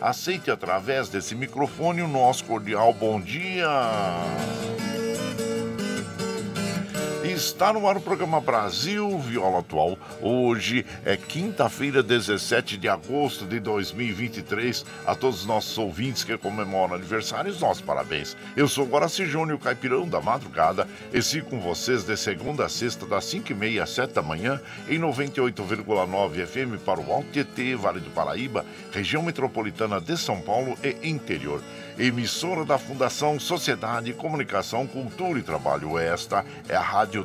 aceite através desse microfone o nosso cordial bom dia. Está no ar o programa Brasil Viola Atual. Hoje é quinta-feira, 17 de agosto de 2023. A todos os nossos ouvintes que comemoram aniversários, nossos parabéns. Eu sou Guaraci Júnior, caipirão da madrugada, e sigo com vocês de segunda a sexta, das 5h30 às 7 da manhã, em 98,9 FM para o Alto Tietê, Vale do Paraíba, região metropolitana de São Paulo e interior emissora da Fundação Sociedade, Comunicação, Cultura e Trabalho. Esta é a Rádio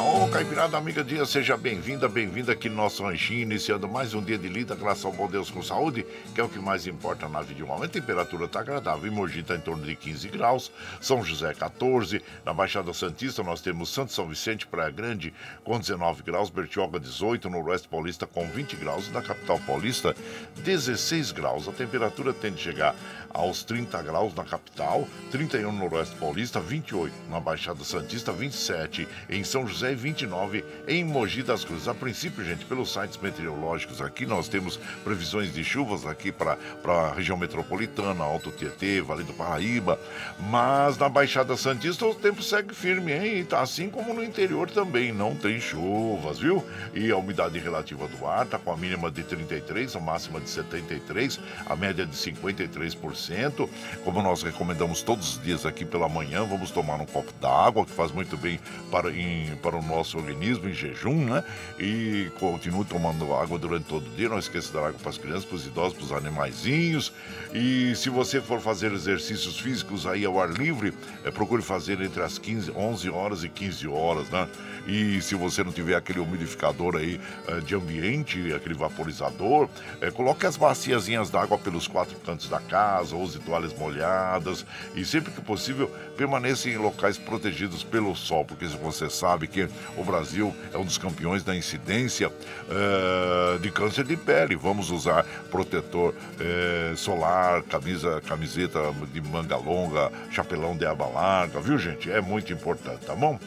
Ô, Caipirada Amiga Dia, seja bem-vinda, bem-vinda aqui no nosso ranchinho, iniciando mais um dia de lida, graças ao bom Deus com saúde, que é o que mais importa na vida de um homem. A temperatura está agradável, em Mogi está em torno de 15 graus, São José 14, na Baixada Santista nós temos Santo São Vicente, Praia Grande com 19 graus, Bertioga 18, Noroeste Paulista com 20 graus e na capital paulista 16 graus. A temperatura tende a chegar aos 30 graus na capital, 31 no Noroeste Paulista, 28 na Baixada Santista, 27 em São José José e 29 em Mogi das Cruzes. A princípio, gente, pelos sites meteorológicos aqui, nós temos previsões de chuvas aqui para a região metropolitana, Alto Tietê, Vale do Paraíba, mas na Baixada Santista o tempo segue firme, hein? Tá assim como no interior também, não tem chuvas, viu? E a umidade relativa do ar tá com a mínima de 33, a máxima de 73, a média de 53%. Como nós recomendamos todos os dias aqui pela manhã, vamos tomar um copo d'água, que faz muito bem para, em, para o nosso organismo em jejum, né? E continue tomando água durante todo o dia. Não esqueça dar água para as crianças, para os idosos, para os animaizinhos. E se você for fazer exercícios físicos aí ao ar livre, é, procure fazer entre as 15, 11 horas e 15 horas, né? E se você não tiver aquele umidificador aí é, de ambiente, aquele vaporizador, é, coloque as baciazinhas d'água pelos quatro cantos da casa, use toalhas molhadas e sempre que possível permaneça em locais protegidos pelo sol, porque você sabe que o Brasil é um dos campeões da incidência uh, de câncer de pele. Vamos usar protetor uh, solar, camisa, camiseta de manga longa, chapelão de aba larga, viu gente? É muito importante, tá bom?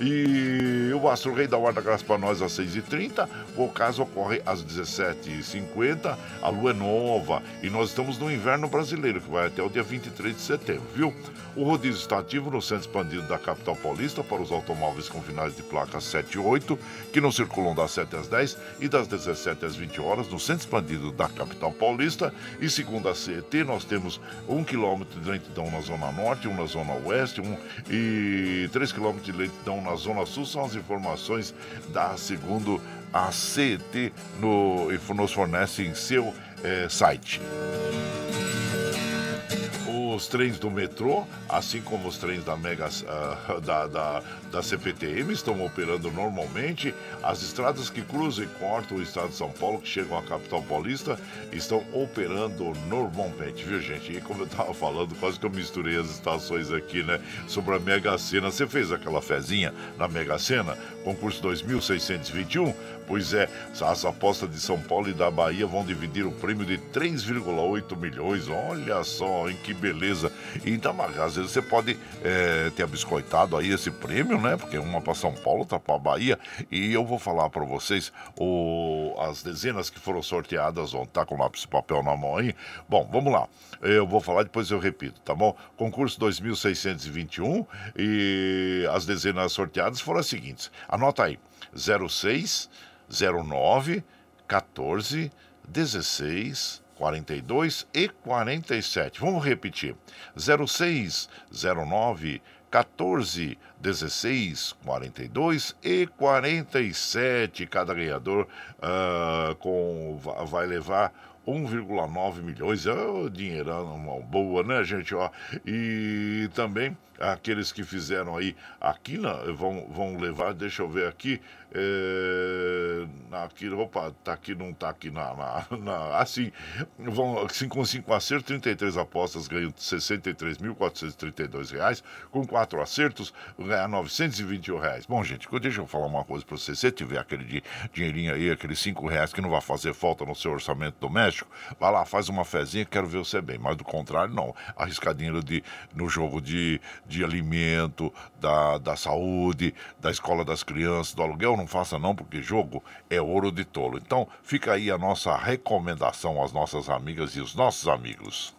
E o Astro Rei da Guarda Graça para nós às 6h30. O caso ocorre às 17h50. A lua é nova e nós estamos no inverno brasileiro, que vai até o dia 23 de setembro, viu? O rodízio está ativo no centro expandido da capital paulista para os automóveis com finais de placa 7 e 8, que não circulam das 7 às 10 e das 17 às 20 horas no centro expandido da capital paulista. E segundo a CET, nós temos um quilômetro de lentidão na zona norte, um na zona oeste um, e 3 quilômetros de lentidão na zona sul. São as informações da segundo a CET no, nos fornece em seu eh, site os trens do metrô, assim como os trens da Mega uh, da, da, da CPTM, estão operando normalmente. As estradas que cruzam e cortam o estado de São Paulo, que chegam à capital paulista, estão operando normalmente, viu, gente? E como eu estava falando, quase que eu misturei as estações aqui, né? Sobre a Mega Sena. Você fez aquela fezinha na Mega Sena? Concurso 2621? Pois é, as apostas de São Paulo e da Bahia vão dividir o prêmio de 3,8 milhões. Olha só, em que beleza. Então, às vezes você pode é, ter biscoitado aí esse prêmio, né? Porque uma para São Paulo, outra para Bahia. E eu vou falar para vocês o, as dezenas que foram sorteadas ontem. Tá com lápis e papel na mão aí? Bom, vamos lá. Eu vou falar, depois eu repito, tá bom? Concurso 2621 e as dezenas sorteadas foram as seguintes. Anota aí: 06 09 14 16 42 e 47. Vamos repetir. 06 09 14 16 42 e 47. Cada ganhador uh, com, vai levar 1,9 milhões. É oh, dinheirão, uma boa, né, gente? Ó, e também aqueles que fizeram aí aqui na, vão, vão levar, deixa eu ver aqui, é, aqui, opa, tá aqui, não tá aqui na, na, na assim, vão, assim, com 5 acertos, 33 apostas ganham 63.432 reais, com 4 acertos ganhar 921 reais. Bom, gente, deixa eu falar uma coisa para você, se tiver aquele dinheirinho aí, aqueles 5 reais que não vai fazer falta no seu orçamento doméstico, vai lá, faz uma fezinha, quero ver você bem, mas do contrário, não, arriscadinho de, no jogo de alimento, da, da saúde, da escola das crianças, do aluguel, não faça não, porque jogo é ouro de tolo. Então, fica aí a nossa recomendação às nossas amigas e os nossos amigos.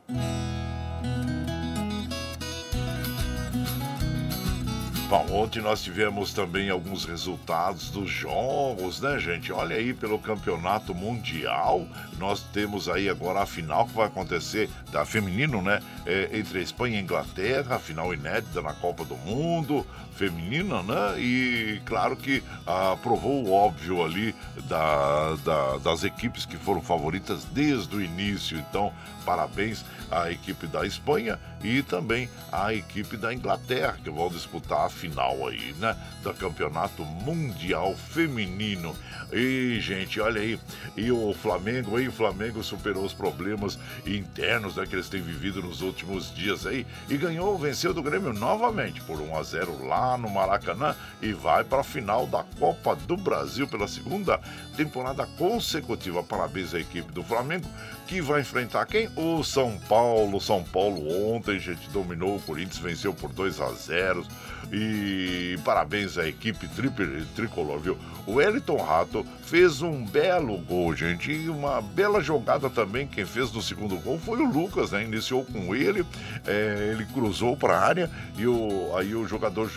Bom, ontem nós tivemos também alguns resultados dos jogos, né, gente? Olha aí pelo campeonato mundial. Nós temos aí agora a final que vai acontecer da feminino, né? É, entre a Espanha e a Inglaterra, a final inédita na Copa do Mundo feminina, né? E claro que ah, provou o óbvio ali da, da, das equipes que foram favoritas desde o início. Então, parabéns à equipe da Espanha e também à equipe da Inglaterra, que vão disputar a final aí, né? Do Campeonato Mundial Feminino. E, gente, olha aí. E o Flamengo, aí, o Flamengo superou os problemas internos né, que eles têm vivido nos últimos dias aí e ganhou, venceu do Grêmio novamente por 1 a 0 lá no Maracanã e vai para a final da Copa do Brasil pela segunda temporada consecutiva. Parabéns à equipe do Flamengo que vai enfrentar quem? O São Paulo. São Paulo ontem ontem, gente, dominou o Corinthians, venceu por 2 a 0 e parabéns à equipe tri tricolor, viu? O Wellington Rato fez um belo gol, gente, e uma bela jogada também. Quem fez no segundo gol foi o Lucas, né? Iniciou com ele, é, ele cruzou para a área e o, aí o jogador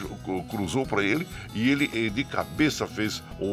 cruzou para ele e ele de cabeça fez o,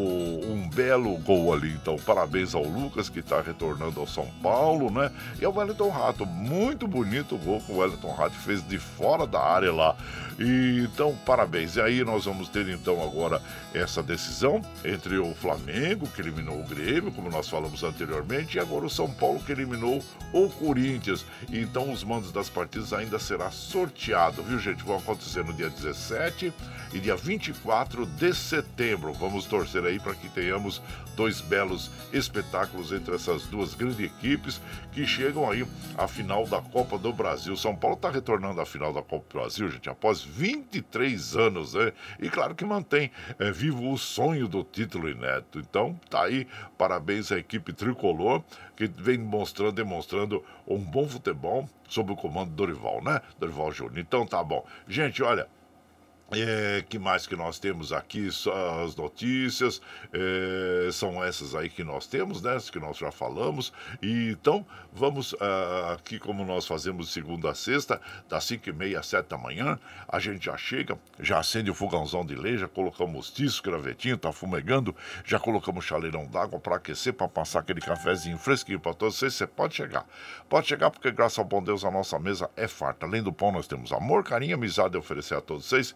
um belo gol ali. Então, parabéns ao Lucas que está retornando ao São Paulo, né? E ao Wellington Rato, muito bonito o gol que o Wellington Rato fez de fora da área lá. E, então, parabéns. E aí nós vamos ter então agora essa decisão entre o Flamengo, que eliminou o Grêmio, como nós falamos anteriormente, e agora o São Paulo, que eliminou o Corinthians. E, então os mandos das partidas ainda será sorteado, viu, gente? Vão acontecer no dia 17 e dia 24 de setembro. Vamos torcer aí para que tenhamos dois belos espetáculos entre essas duas grandes equipes que chegam aí à final da Copa do Brasil. São Paulo está retornando à final da Copa do Brasil, gente, após 23 anos, né? E claro que mantém é, vivo o sonho do título inédito. Então, tá aí, parabéns à equipe tricolor que vem mostrando, demonstrando um bom futebol sob o comando do Dorival, né? Dorival Júnior. Então tá bom. Gente, olha, é, que mais que nós temos aqui? As notícias é, são essas aí que nós temos, né? Que nós já falamos. E, então, vamos ah, aqui, como nós fazemos segunda a sexta, das 5 e meia às 7 da manhã. A gente já chega, já acende o fogãozão de lenha, já colocamos tiço, gravetinho, tá fumegando, já colocamos chaleirão d'água para aquecer, para passar aquele cafezinho fresquinho para todos vocês. Você pode chegar. Pode chegar, porque graças ao bom Deus a nossa mesa é farta. Além do pão, nós temos amor, carinho, amizade a oferecer a todos vocês.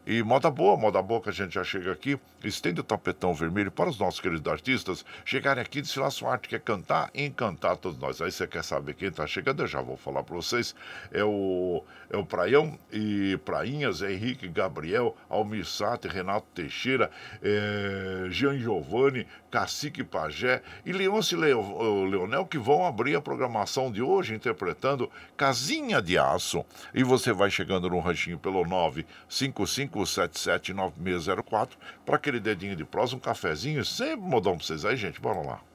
E moda boa, moda boa que a gente já chega aqui, estende o tapetão vermelho para os nossos queridos artistas chegarem aqui e desfilar sua arte, que é cantar e encantar todos nós. Aí você quer saber quem está chegando, eu já vou falar para vocês. É o, é o Praião e Prainhas, é Henrique Gabriel, Almir Renato Teixeira, é, Jean Giovanni, Cacique Pajé e Leonce Leonel, que vão abrir a programação de hoje interpretando Casinha de Aço. E você vai chegando no ranchinho pelo 955779604 para aquele dedinho de prosa, um cafezinho, sempre modão para vocês aí, gente. Bora lá.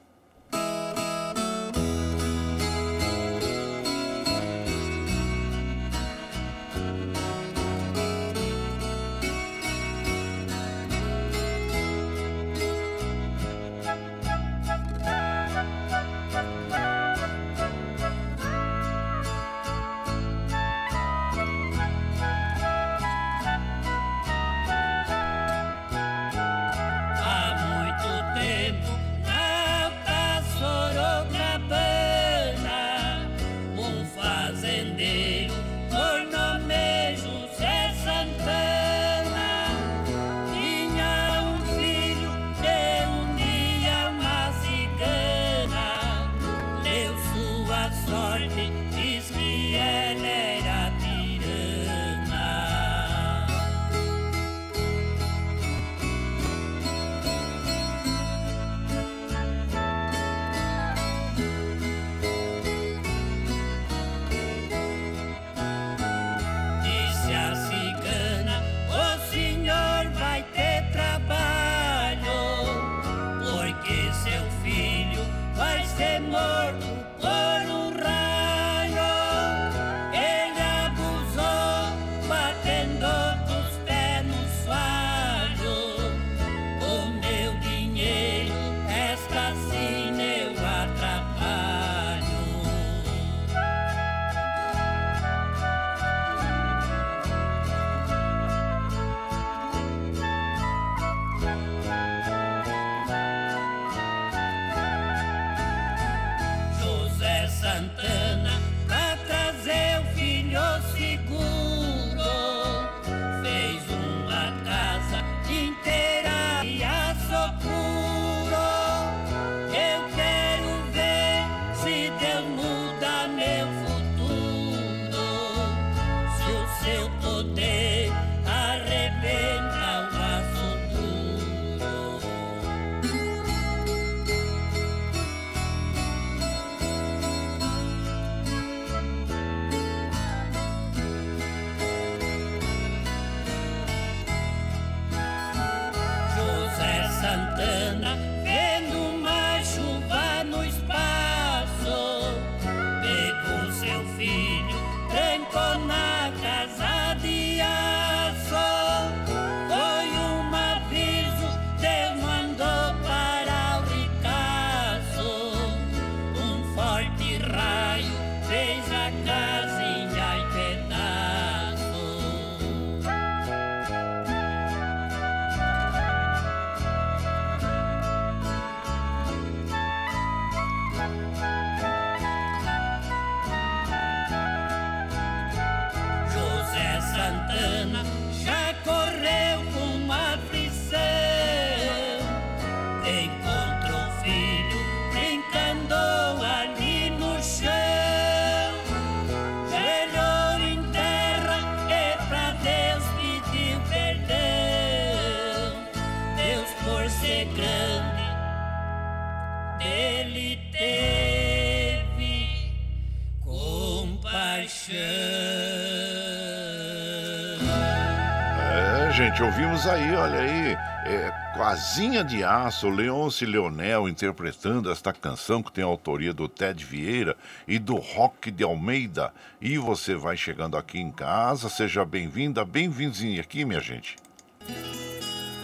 Ouvimos aí, olha aí, é, Quazinha de Aço, Leonce Leonel interpretando esta canção que tem a autoria do Ted Vieira e do Rock de Almeida. E você vai chegando aqui em casa, seja bem-vinda, bem-vindinho aqui, minha gente.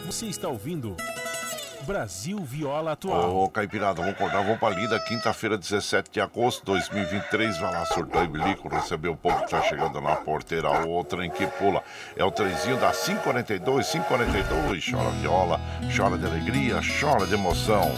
Você está ouvindo Brasil Viola Atual. Ô, Caipirada, vamos acordar, vamos pra lida. Quinta-feira, 17 de agosto de 2023. Vai lá, surtou e bilico, receber o povo que tá chegando na porteira. O trem que pula. É o trenzinho da 542, 542. Chora viola, chora de alegria, chora de emoção.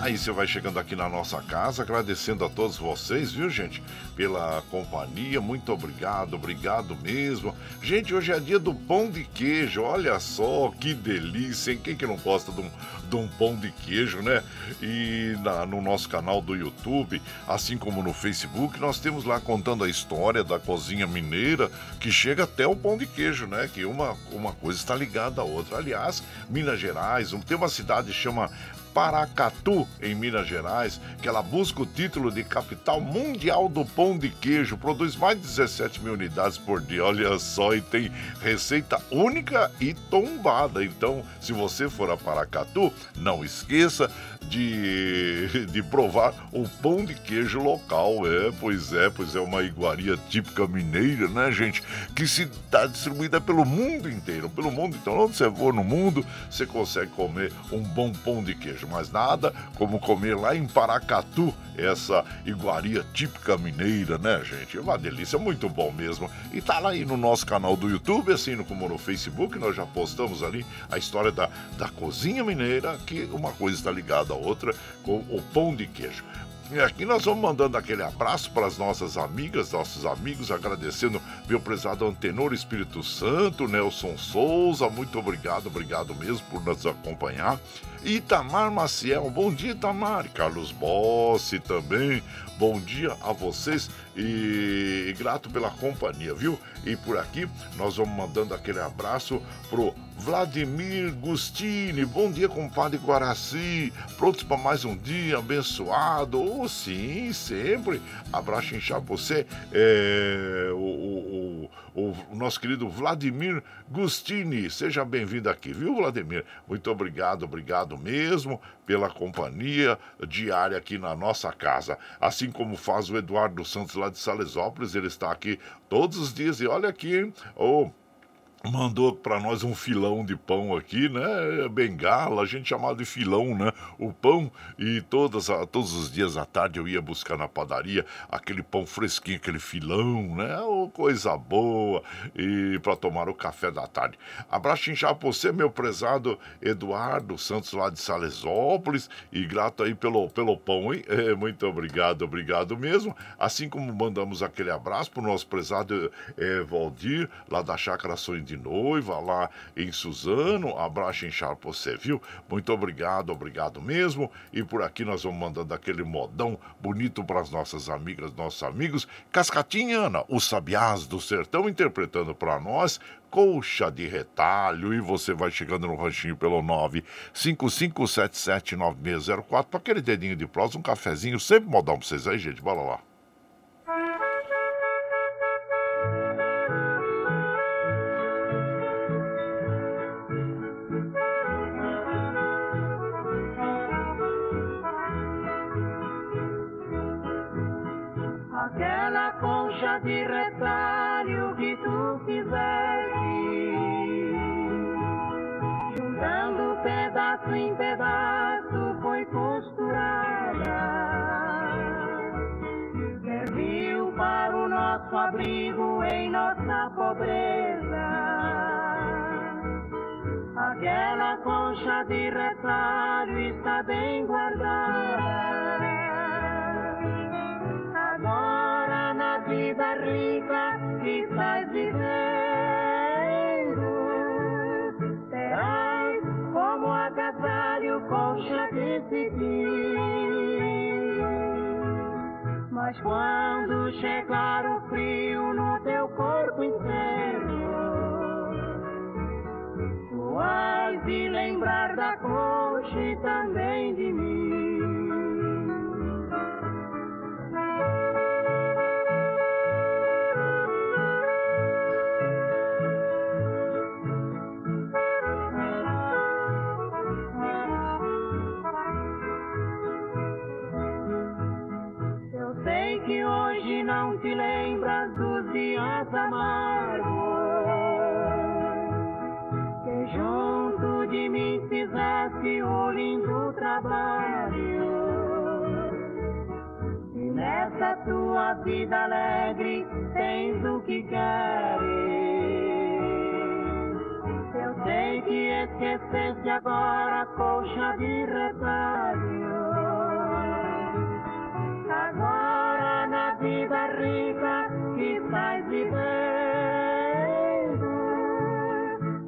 Aí você vai chegando aqui na nossa casa, agradecendo a todos vocês, viu, gente, pela companhia. Muito obrigado, obrigado mesmo. Gente, hoje é dia do pão de queijo. Olha só que delícia, hein? Quem que não gosta de um, de um pão de queijo, né? E na, no nosso canal do YouTube, assim como no Facebook, nós temos lá contando a história da cozinha mineira que chega até o pão de queijo, né? Que uma, uma coisa está ligada à outra. Aliás, Minas Gerais, tem uma cidade que chama Paracatu, em Minas Gerais, que ela busca o título de capital mundial do pão de queijo, produz mais de 17 mil unidades por dia, olha só, e tem receita única e tombada. Então, se você for a Paracatu, não esqueça de, de provar o pão de queijo local. É, pois é, pois é uma iguaria típica mineira, né, gente? Que se está distribuída pelo mundo inteiro, pelo mundo. Então, onde você for no mundo, você consegue comer um bom pão de queijo. Mas nada como comer lá em Paracatu essa iguaria típica mineira, né, gente? É uma delícia, muito bom mesmo. E tá lá aí no nosso canal do YouTube, assim como no Facebook, nós já postamos ali a história da, da cozinha mineira, que uma coisa está ligada à outra com o pão de queijo. E aqui nós vamos mandando aquele abraço para as nossas amigas, nossos amigos, agradecendo meu prezado Antenor Espírito Santo, Nelson Souza, muito obrigado, obrigado mesmo por nos acompanhar. Itamar Maciel, bom dia Itamar, Carlos Bossi também, bom dia a vocês e, grato pela companhia, viu? E por aqui nós vamos mandando aquele abraço pro Vladimir Gustini, bom dia, compadre Guaraci. Prontos para mais um dia abençoado? Oh, sim, sempre. Abraço inchado você. É, o, o, o, o, nosso querido Vladimir Gustini. Seja bem-vindo aqui, viu, Vladimir? Muito obrigado, obrigado mesmo pela companhia diária aqui na nossa casa. Assim como faz o Eduardo Santos lá de Salesópolis, ele está aqui todos os dias. E olha aqui, hein? Oh, mandou para nós um filão de pão aqui, né? Bengala, a gente chamava de filão, né? O pão e todas, todos os dias à tarde eu ia buscar na padaria aquele pão fresquinho, aquele filão, né? Oh, coisa boa e para tomar o café da tarde. Abraço inchado pra você, meu prezado Eduardo Santos lá de Salesópolis e grato aí pelo, pelo pão, hein? É, muito obrigado, obrigado mesmo. Assim como mandamos aquele abraço pro nosso prezado é, Valdir lá da Chácara Sonho de noiva lá em Suzano. Abraço pra você, viu? Muito obrigado, obrigado mesmo. E por aqui nós vamos mandando aquele modão bonito para as nossas amigas, nossos amigos. Cascatinha Ana, os sabiás do sertão, interpretando para nós Colcha de Retalho. E você vai chegando no ranchinho pelo 955779604 para aquele dedinho de prosa, um cafezinho, sempre modão pra vocês aí, gente. Bora lá. De retalho que tu fizeste, juntando pedaço em pedaço, foi costurada. Serviu para o nosso abrigo em nossa pobreza. Aquela concha de retalho está bem guardada. Vida rica que estás vivendo, terás como agasalho concha de seguir. Mas quando chegar o frio no teu corpo inteiro, tu has de lembrar da concha dias amargos que junto de mim fizeste o lindo trabalho. E nessa tua vida alegre tens o que queres. Eu sei que esqueceste agora, colcha de retalho. Agora na vida rica que estás vivendo,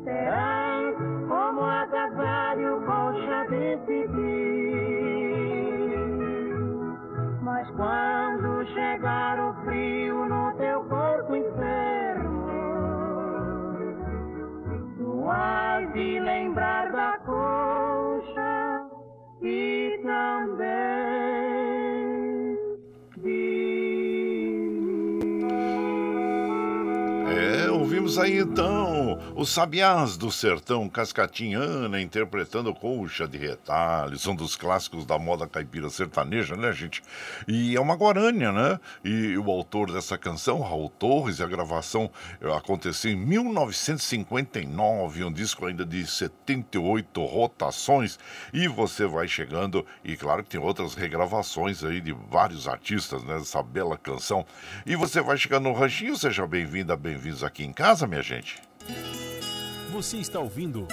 serás como agasalho, colcha de pedir. Mas quando chegar o frio Aí então os Sabiás do Sertão Cascatinhana interpretando Colcha de Retalhos, um dos clássicos da moda caipira sertaneja, né, gente? E é uma guarânia, né? E o autor dessa canção, Raul Torres, a gravação aconteceu em 1959, um disco ainda de 78 rotações. E você vai chegando, e claro que tem outras regravações aí de vários artistas, né? Bela canção. E você vai chegando no ranchinho, seja bem-vinda, bem-vindos aqui em casa, minha gente. Você está ouvindo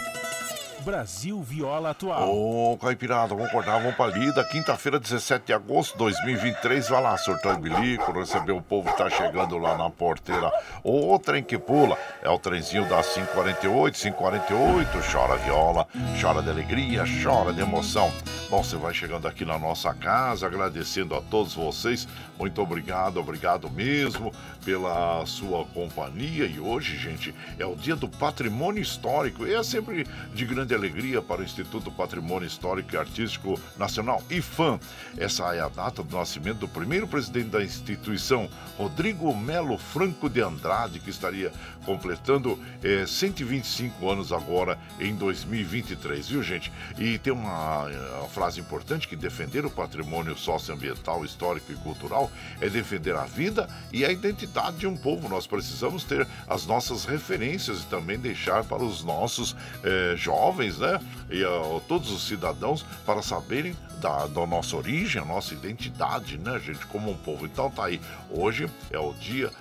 Brasil Viola Atual. Ô, Caipirada, vamos acordar, vamos pra lida. Quinta-feira, 17 de agosto de 2023. Vai lá, surtão e bilico, receber o povo que tá chegando lá na porteira. O trem que pula é o trenzinho das 548, 548. Chora viola, chora de alegria, chora de emoção. Bom, você vai chegando aqui na nossa casa, agradecendo a todos vocês. Muito obrigado, obrigado mesmo pela sua companhia. E hoje, gente, é o dia do patrimônio histórico. É sempre de grande alegria para o Instituto Patrimônio Histórico e Artístico Nacional, IFAM. Essa é a data do nascimento do primeiro presidente da instituição, Rodrigo Melo Franco de Andrade, que estaria completando eh, 125 anos agora em 2023, viu, gente? E tem uma, uma frase importante que defender o patrimônio socioambiental, histórico e cultural é defender a vida e a identidade de um povo. Nós precisamos ter as nossas referências e também deixar para os nossos eh, jovens, né? E todos os cidadãos para saberem da, da nossa origem, a nossa identidade, né, gente, como um povo. Então tá aí. Hoje é o dia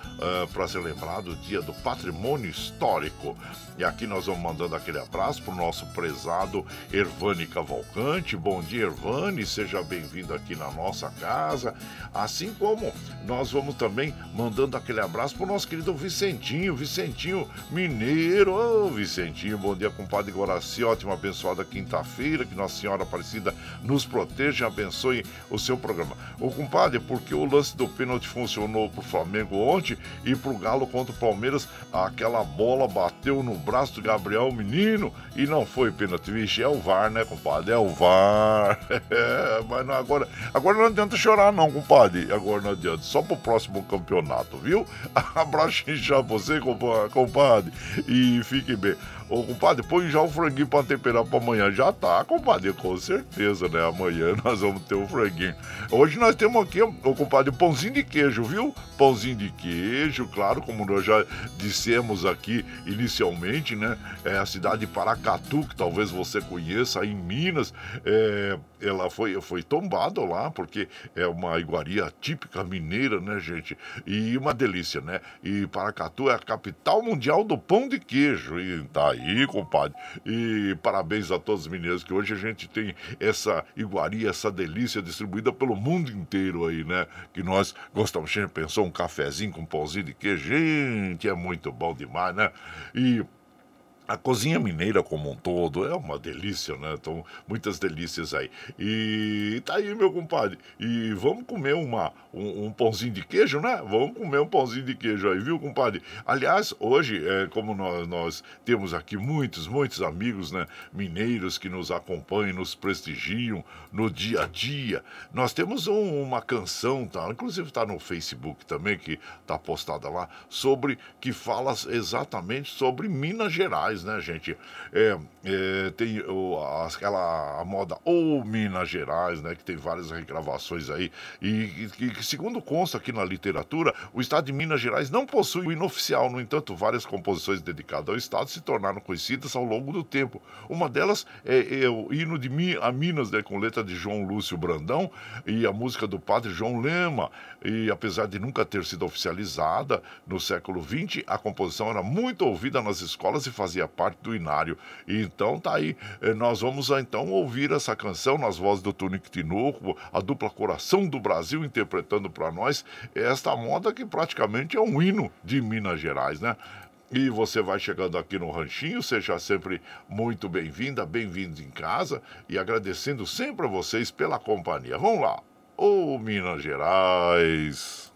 para ser lembrado, o dia do patrimônio histórico. E aqui nós vamos mandando aquele abraço pro nosso prezado Ervani Cavalcante. Bom dia, Ervani, seja bem-vindo aqui na nossa casa. Assim como nós vamos também mandando aquele abraço pro nosso querido Vicentinho, Vicentinho Mineiro. Ô, Vicentinho, bom dia, compadre Guaraci. Ótima, abençoada quinta-feira. Que Nossa Senhora Aparecida nos proteja e abençoe o seu programa. Ô, compadre, porque o lance do pênalti funcionou pro Flamengo ontem e pro Galo contra o Palmeiras, aquela bola bateu no braço do Gabriel Menino e não foi pênalti. Vixe, é o VAR, né, compadre? É o VAR. Mas não, agora, agora não adianta chorar, não, compadre. Agora não adianta. Só pro próximo campeonato, viu? Abraço já você, compa- compadre. E fique bem. Ô, compadre, põe já o franguinho pra temperar pra amanhã. Já tá, compadre, com certeza, né? Amanhã nós vamos ter o franguinho. Hoje nós temos aqui, ô, compadre, pãozinho de queijo, viu? Pãozinho de queijo, claro, como nós já dissemos aqui inicialmente, né? É a cidade de Paracatu, que talvez você conheça, aí em Minas. É, ela foi, foi tombada lá, porque é uma iguaria típica mineira, né, gente? E uma delícia, né? E Paracatu é a capital mundial do pão de queijo. E tá aí, compadre. E parabéns a todos os mineiros, que hoje a gente tem essa iguaria, essa delícia distribuída pelo mundo inteiro aí, né? Que nós gostamos. Pensou um cafezinho com pãozinho de queijo. Gente, é muito bom demais, né? E a cozinha mineira como um todo é uma delícia, né? Então, muitas delícias aí. E tá aí, meu compadre. E vamos comer uma, um, um pãozinho de queijo, né? Vamos comer um pãozinho de queijo aí, viu, compadre? Aliás, hoje, é, como nós, nós temos aqui muitos, muitos amigos né, mineiros que nos acompanham, nos prestigiam no dia a dia, nós temos um- uma canção, tá? inclusive está no Facebook também, que está postada lá, sobre que fala exatamente sobre Minas Gerais. Gerais, né, gente? É, é, tem o, aquela moda ou Minas Gerais, né? Que tem várias regravações aí. E que, segundo consta aqui na literatura, o estado de Minas Gerais não possui o hino oficial. No entanto, várias composições dedicadas ao estado se tornaram conhecidas ao longo do tempo. Uma delas é, é o hino de Mi, a Minas, né? Com letra de João Lúcio Brandão e a música do padre João Lema. E apesar de nunca ter sido oficializada no século XX, a composição era muito ouvida nas escolas e fazia parte do inário. E então tá aí. Eh, nós vamos então ouvir essa canção nas vozes do Tunic Tinoco, a dupla Coração do Brasil interpretando para nós esta moda que praticamente é um hino de Minas Gerais, né? E você vai chegando aqui no Ranchinho, seja sempre muito bem-vinda, bem-vindos em casa e agradecendo sempre a vocês pela companhia. Vamos lá! Oh, Minas Gerais!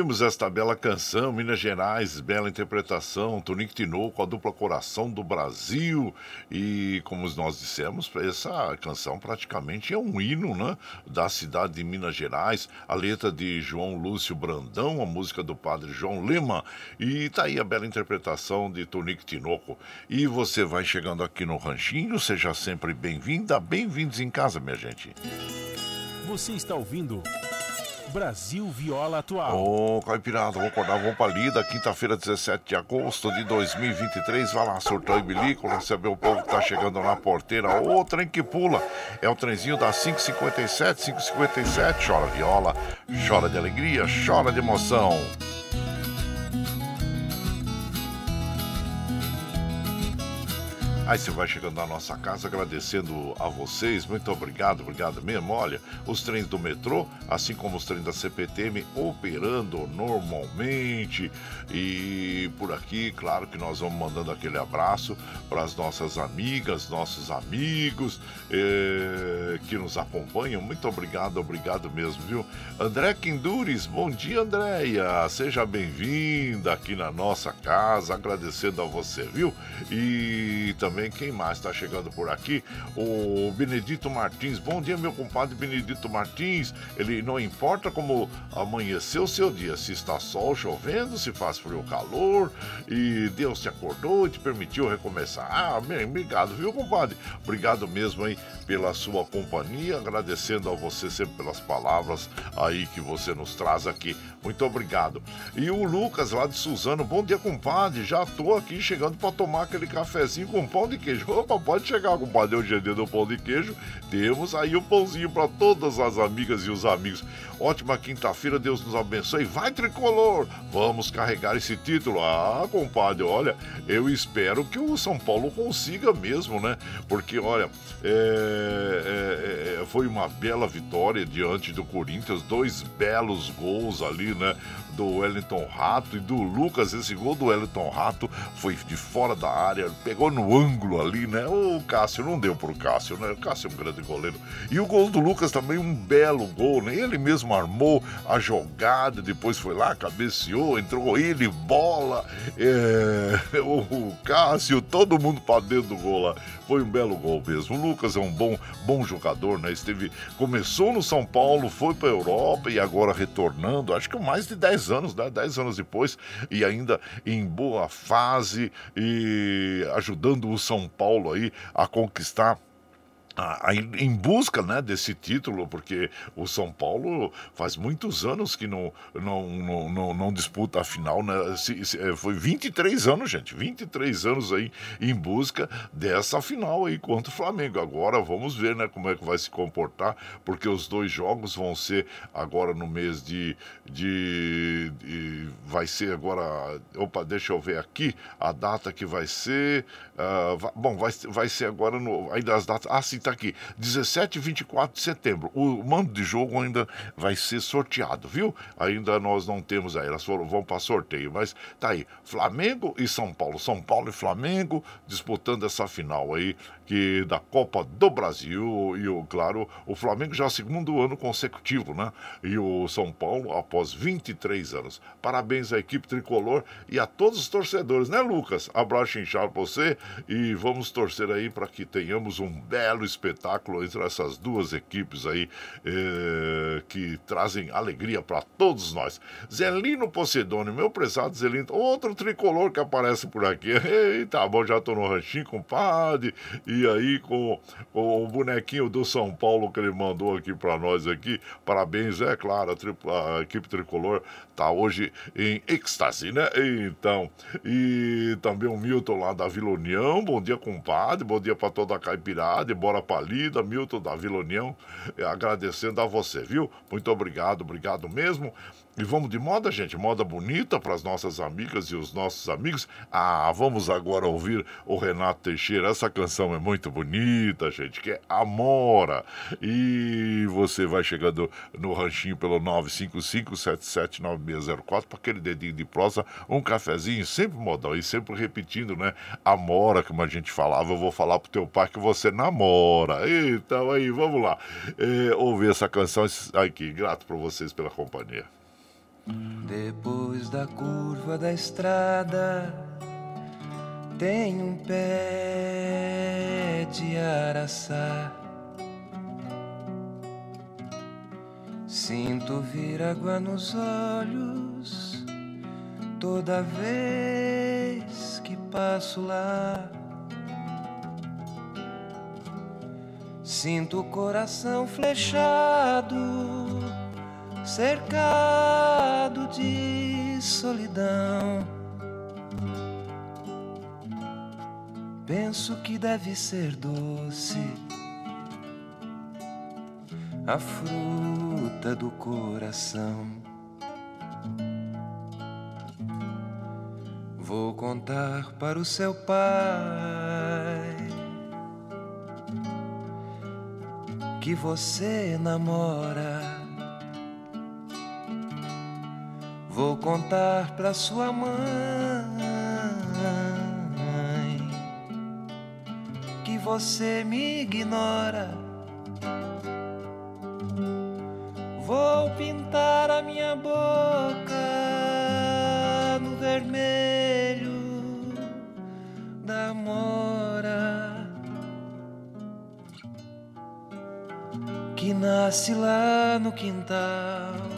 Ouvimos esta bela canção, Minas Gerais, bela interpretação, Tonico Tinoco, a dupla Coração do Brasil. E como nós dissemos, essa canção praticamente é um hino né, da cidade de Minas Gerais. A letra de João Lúcio Brandão, a música do padre João Lima. E tá aí a bela interpretação de Tonico Tinoco. E você vai chegando aqui no Ranchinho, seja sempre bem-vinda, bem-vindos em casa, minha gente. Você está ouvindo. Brasil Viola Atual. Ô, oh, Caipirada, vamos acordar, vamos pra lida. Quinta-feira, 17 de agosto de 2023. Vai lá, surtou e bilico, receber o povo que tá chegando na porteira. Ô, trem que pula. É o trenzinho das 557, 557. Chora viola, chora de alegria, chora de emoção. Aí você vai chegando na nossa casa agradecendo a vocês, muito obrigado, obrigado mesmo. Olha, os trens do metrô, assim como os trens da CPTM, operando normalmente. E por aqui, claro que nós vamos mandando aquele abraço para as nossas amigas, nossos amigos eh, que nos acompanham. Muito obrigado, obrigado mesmo, viu? André Quindures, bom dia, Andréia. Seja bem-vinda aqui na nossa casa, agradecendo a você, viu? E também também. Quem mais está chegando por aqui? O Benedito Martins. Bom dia, meu compadre Benedito Martins. Ele não importa como amanheceu o seu dia, se está sol, chovendo, se faz frio calor, e Deus te acordou e te permitiu recomeçar. Ah, bem, obrigado, viu, compadre? Obrigado mesmo aí pela sua companhia, agradecendo a você sempre pelas palavras aí que você nos traz aqui. Muito obrigado. E o Lucas lá de Suzano, bom dia, compadre. Já tô aqui chegando para tomar aquele cafezinho com pão de queijo. Opa, pode chegar, compadre. Hoje é dia do pão de queijo. Temos aí o pãozinho para todas as amigas e os amigos. Ótima quinta-feira, Deus nos abençoe. Vai, tricolor! Vamos carregar esse título. Ah, compadre, olha, eu espero que o São Paulo consiga mesmo, né? Porque, olha, é, é, é, foi uma bela vitória diante do Corinthians, dois belos gols ali, né? Do Wellington Rato e do Lucas. Esse gol do Wellington Rato foi de fora da área, pegou no ângulo ali, né? O Cássio não deu pro Cássio, né? O Cássio é um grande goleiro. E o gol do Lucas também, um belo gol, né? Ele mesmo armou a jogada, depois foi lá, cabeceou, entrou ele, bola, é... o Cássio, todo mundo pra dentro do gol lá. Foi um belo gol mesmo. O Lucas é um bom, bom jogador, né? Esteve, começou no São Paulo, foi pra Europa e agora retornando, acho que mais de 10 anos, né? 10 anos depois, e ainda em boa fase e ajudando o São Paulo aí a conquistar em busca né, desse título, porque o São Paulo faz muitos anos que não, não, não, não, não disputa a final, né? Se, se, é, foi 23 anos, gente, 23 anos aí em busca dessa final aí contra o Flamengo. Agora vamos ver né, como é que vai se comportar, porque os dois jogos vão ser agora no mês de. de, de vai ser agora. Opa, deixa eu ver aqui a data que vai ser. Vai, bom, vai, vai ser agora no. Ainda as datas. Ah, sim, tá aqui, 17 e 24 de setembro. O mando de jogo ainda vai ser sorteado, viu? Ainda nós não temos aí, elas foram, vão para sorteio, mas tá aí. Flamengo e São Paulo. São Paulo e Flamengo disputando essa final aí que da Copa do Brasil e o claro, o Flamengo já é o segundo ano consecutivo, né? E o São Paulo após 23 anos. Parabéns à equipe tricolor e a todos os torcedores, né, Lucas? Abraço inchado para você e vamos torcer aí para que tenhamos um belo espetáculo entre essas duas equipes aí eh, que trazem alegria para todos nós. Zelino Pocedone, meu prezado Zelino, outro tricolor que aparece por aqui. Eita, bom, já tô no ranchinho, compadre. E aí com, com, o bonequinho do São Paulo que ele mandou aqui para nós aqui. Parabéns, é claro, a, tri, a equipe tricolor tá hoje em êxtase, né? Então, e também o Milton lá da Vila União. Bom dia, compadre. Bom dia para toda a caipirada. Bora pra lida, Milton da Vila União. Agradecendo a você, viu? Muito obrigado, obrigado mesmo. E vamos de moda, gente, moda bonita para as nossas amigas e os nossos amigos. Ah, vamos agora ouvir o Renato Teixeira. Essa canção é muito bonita, gente, que é Amora. E você vai chegando no ranchinho pelo 955-779604 para aquele dedinho de prosa, um cafezinho, sempre modão e sempre repetindo, né? Amora, como a gente falava, eu vou falar pro teu pai que você namora. Então aí, vamos lá. É, ouvir essa canção aqui. Grato por vocês pela companhia. Depois da curva da estrada tem um pé de araçá. Sinto vir água nos olhos toda vez que passo lá. Sinto o coração flechado, cercado de solidão. Penso que deve ser doce a fruta do coração. Vou contar para o seu pai que você namora. Vou contar para sua mãe que você me ignora. Vou pintar a minha boca no vermelho da mora que nasce lá no quintal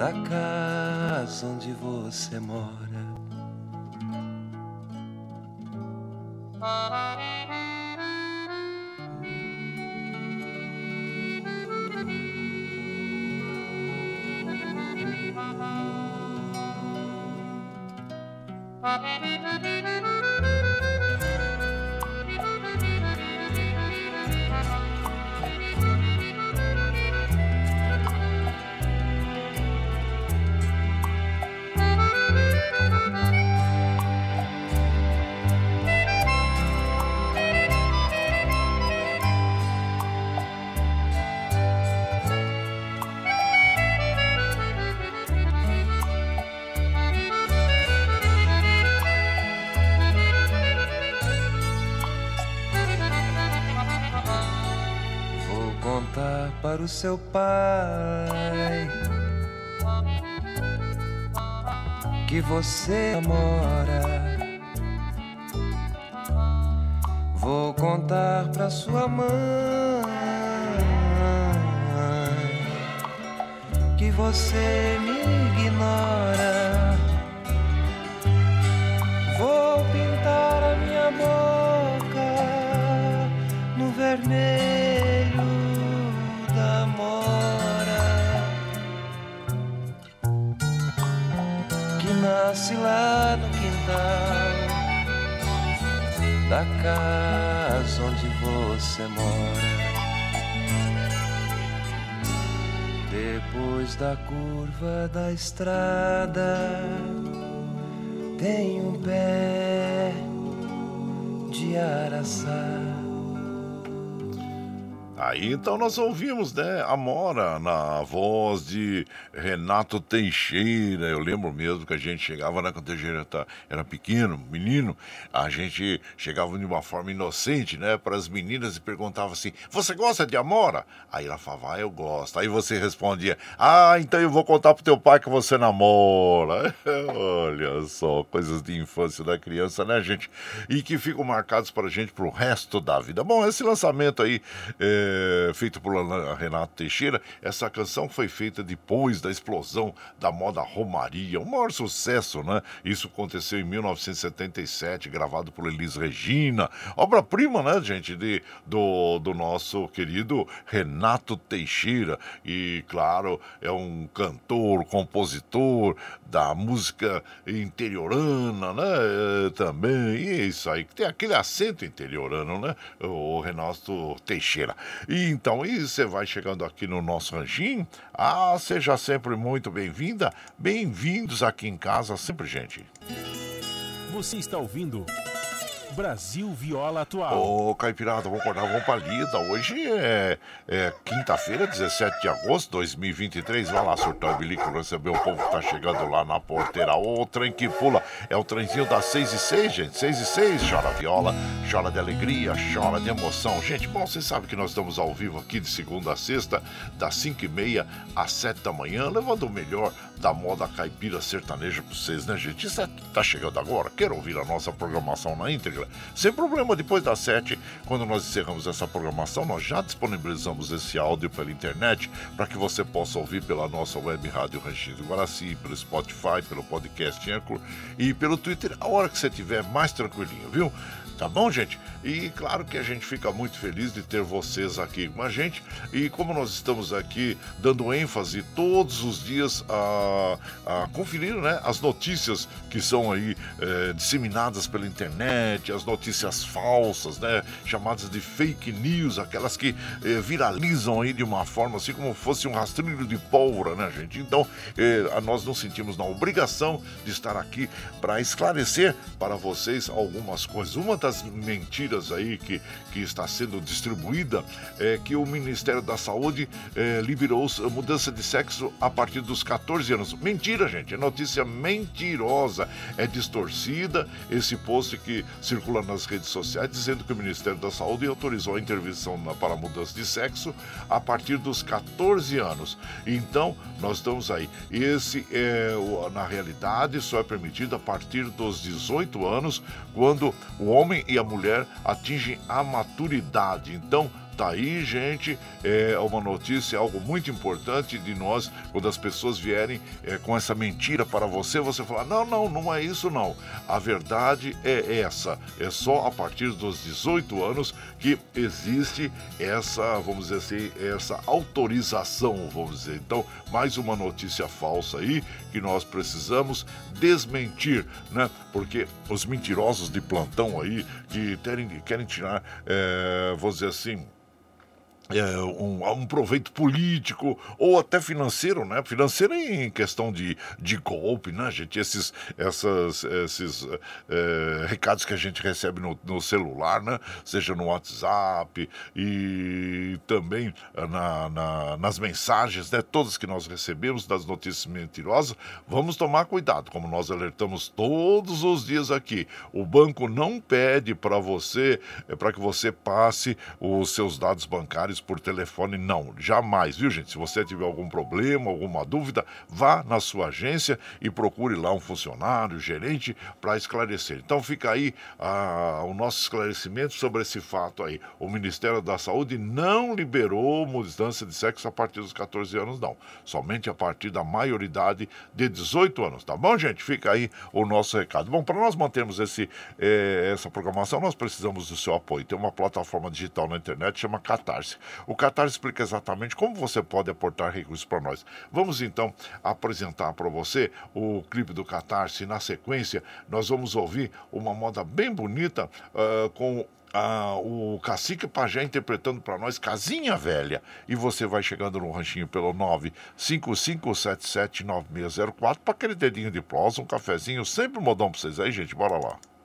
da casa onde você mora. Contar para o seu pai que você namora. Vou contar para sua mãe que você me ignora. Vou pintar a minha boca no vermelho lá no quintal da casa onde você mora. Depois da curva da estrada tem um pé de araçá. Aí então nós ouvimos, né, Amora na voz de Renato Teixeira. Eu lembro mesmo que a gente chegava, né, quando o Teixeira tá- era pequeno, menino, a gente chegava de uma forma inocente, né, para as meninas e perguntava assim: Você gosta de Amora? Aí ela falava: ah, Eu gosto. Aí você respondia: Ah, então eu vou contar pro teu pai que você namora. Olha só, coisas de infância da criança, né, gente? E que ficam marcados para a gente pro resto da vida. Bom, esse lançamento aí. é, feito por Renato Teixeira. Essa canção foi feita depois da explosão da moda Romaria, o maior sucesso, né? Isso aconteceu em 1977, gravado por Elis Regina. Obra-prima, né, gente, de, do, do nosso querido Renato Teixeira. E, claro, é um cantor, compositor da música interiorana, né? eh, Também. E é isso aí, que tem aquele acento interiorano, né? O Renato Teixeira. E então, e você vai chegando aqui no nosso ranchinho. Ah, seja sempre muito bem-vinda. Bem-vindos aqui em casa, sempre, gente. Você está ouvindo Brasil Viola Atual. Ô, Caipirada, vamos acordar, vamos pra lida. Hoje é, é quinta-feira, 17 de agosto de 2023. Vai lá, surtar o bilico, receber o povo que tá chegando lá na porteira. Ô, trem que pula. É o trenzinho das 6 e 6, gente. 6 e 6. Chora viola, chora de alegria, chora de emoção. Gente, bom, vocês sabem que nós estamos ao vivo aqui de segunda a sexta, das 5 e meia às 7 da manhã, levando o melhor da moda caipira sertaneja pra vocês, né, gente? Isso é, tá chegando agora? Quer ouvir a nossa programação na íntegra? Sem problema, depois das 7, quando nós encerramos essa programação, nós já disponibilizamos esse áudio pela internet para que você possa ouvir pela nossa web rádio Ranchinho do Guaraci, pelo Spotify, pelo podcast Anchor e pelo Twitter, a hora que você estiver mais tranquilinho, viu? Tá bom, gente? E claro que a gente fica muito feliz de ter vocês aqui com a gente. E como nós estamos aqui dando ênfase todos os dias a, a conferir né, as notícias que são aí é, disseminadas pela internet, as notícias falsas, né? Chamadas de fake news, aquelas que é, viralizam aí de uma forma assim como fosse um rastrilho de pólvora, né, gente? Então, é, nós nos sentimos na obrigação de estar aqui para esclarecer para vocês algumas coisas. Uma das mentiras aí que, que está sendo distribuída é que o Ministério da Saúde liberou mudança de sexo a partir dos 14 anos. Mentira, gente, é notícia mentirosa, é distorcida esse post que circula nas redes sociais dizendo que o Ministério da Saúde autorizou a intervenção na, para mudança de sexo a partir dos 14 anos. Então, nós estamos aí. Esse é, na realidade, só é permitido a partir dos 18 anos, quando o homem e a mulher atingem a maturidade. Então, tá aí, gente. É uma notícia, algo muito importante de nós, quando as pessoas vierem é, com essa mentira para você, você falar: não, não, não é isso, não. A verdade é essa. É só a partir dos 18 anos que existe essa, vamos dizer assim, essa autorização, vamos dizer. Então, mais uma notícia falsa aí que nós precisamos desmentir, né? Porque os mentirosos de plantão aí que querem, querem tirar, é, vamos dizer assim, é, um, um, proveito político ou até financeiro, né? Financeiro em questão de, de golpe, né, gente? Esses, essas, esses é, recados que a gente recebe no, no, celular, né? Seja no WhatsApp e também na, na, nas mensagens, né? Todas que nós recebemos das notícias mentirosas, vamos tomar cuidado, como nós alertamos todos os dias aqui. O banco não pede para você, é, para que você passe os seus dados bancários por telefone, não, jamais, viu gente? Se você tiver algum problema, alguma dúvida, vá na sua agência e procure lá um funcionário, gerente, para esclarecer. Então fica aí ah, o nosso esclarecimento sobre esse fato aí. O Ministério da Saúde não liberou mudança de sexo a partir dos 14 anos, não. Somente a partir da maioridade de 18 anos, tá bom, gente? Fica aí o nosso recado. Bom, para nós mantermos esse, eh, essa programação, nós precisamos do seu apoio. Tem uma plataforma digital na internet chama Catarse. O Qatar explica exatamente como você pode aportar recursos para nós. Vamos então apresentar para você o clipe do Catarse. Na sequência, nós vamos ouvir uma moda bem bonita uh, com o Cacique Pajé interpretando para nós Casinha Velha. E você vai chegando no ranchinho pelo 955779604 para aquele dedinho de prosa, um cafezinho, sempre modão para vocês aí, gente. Bora lá.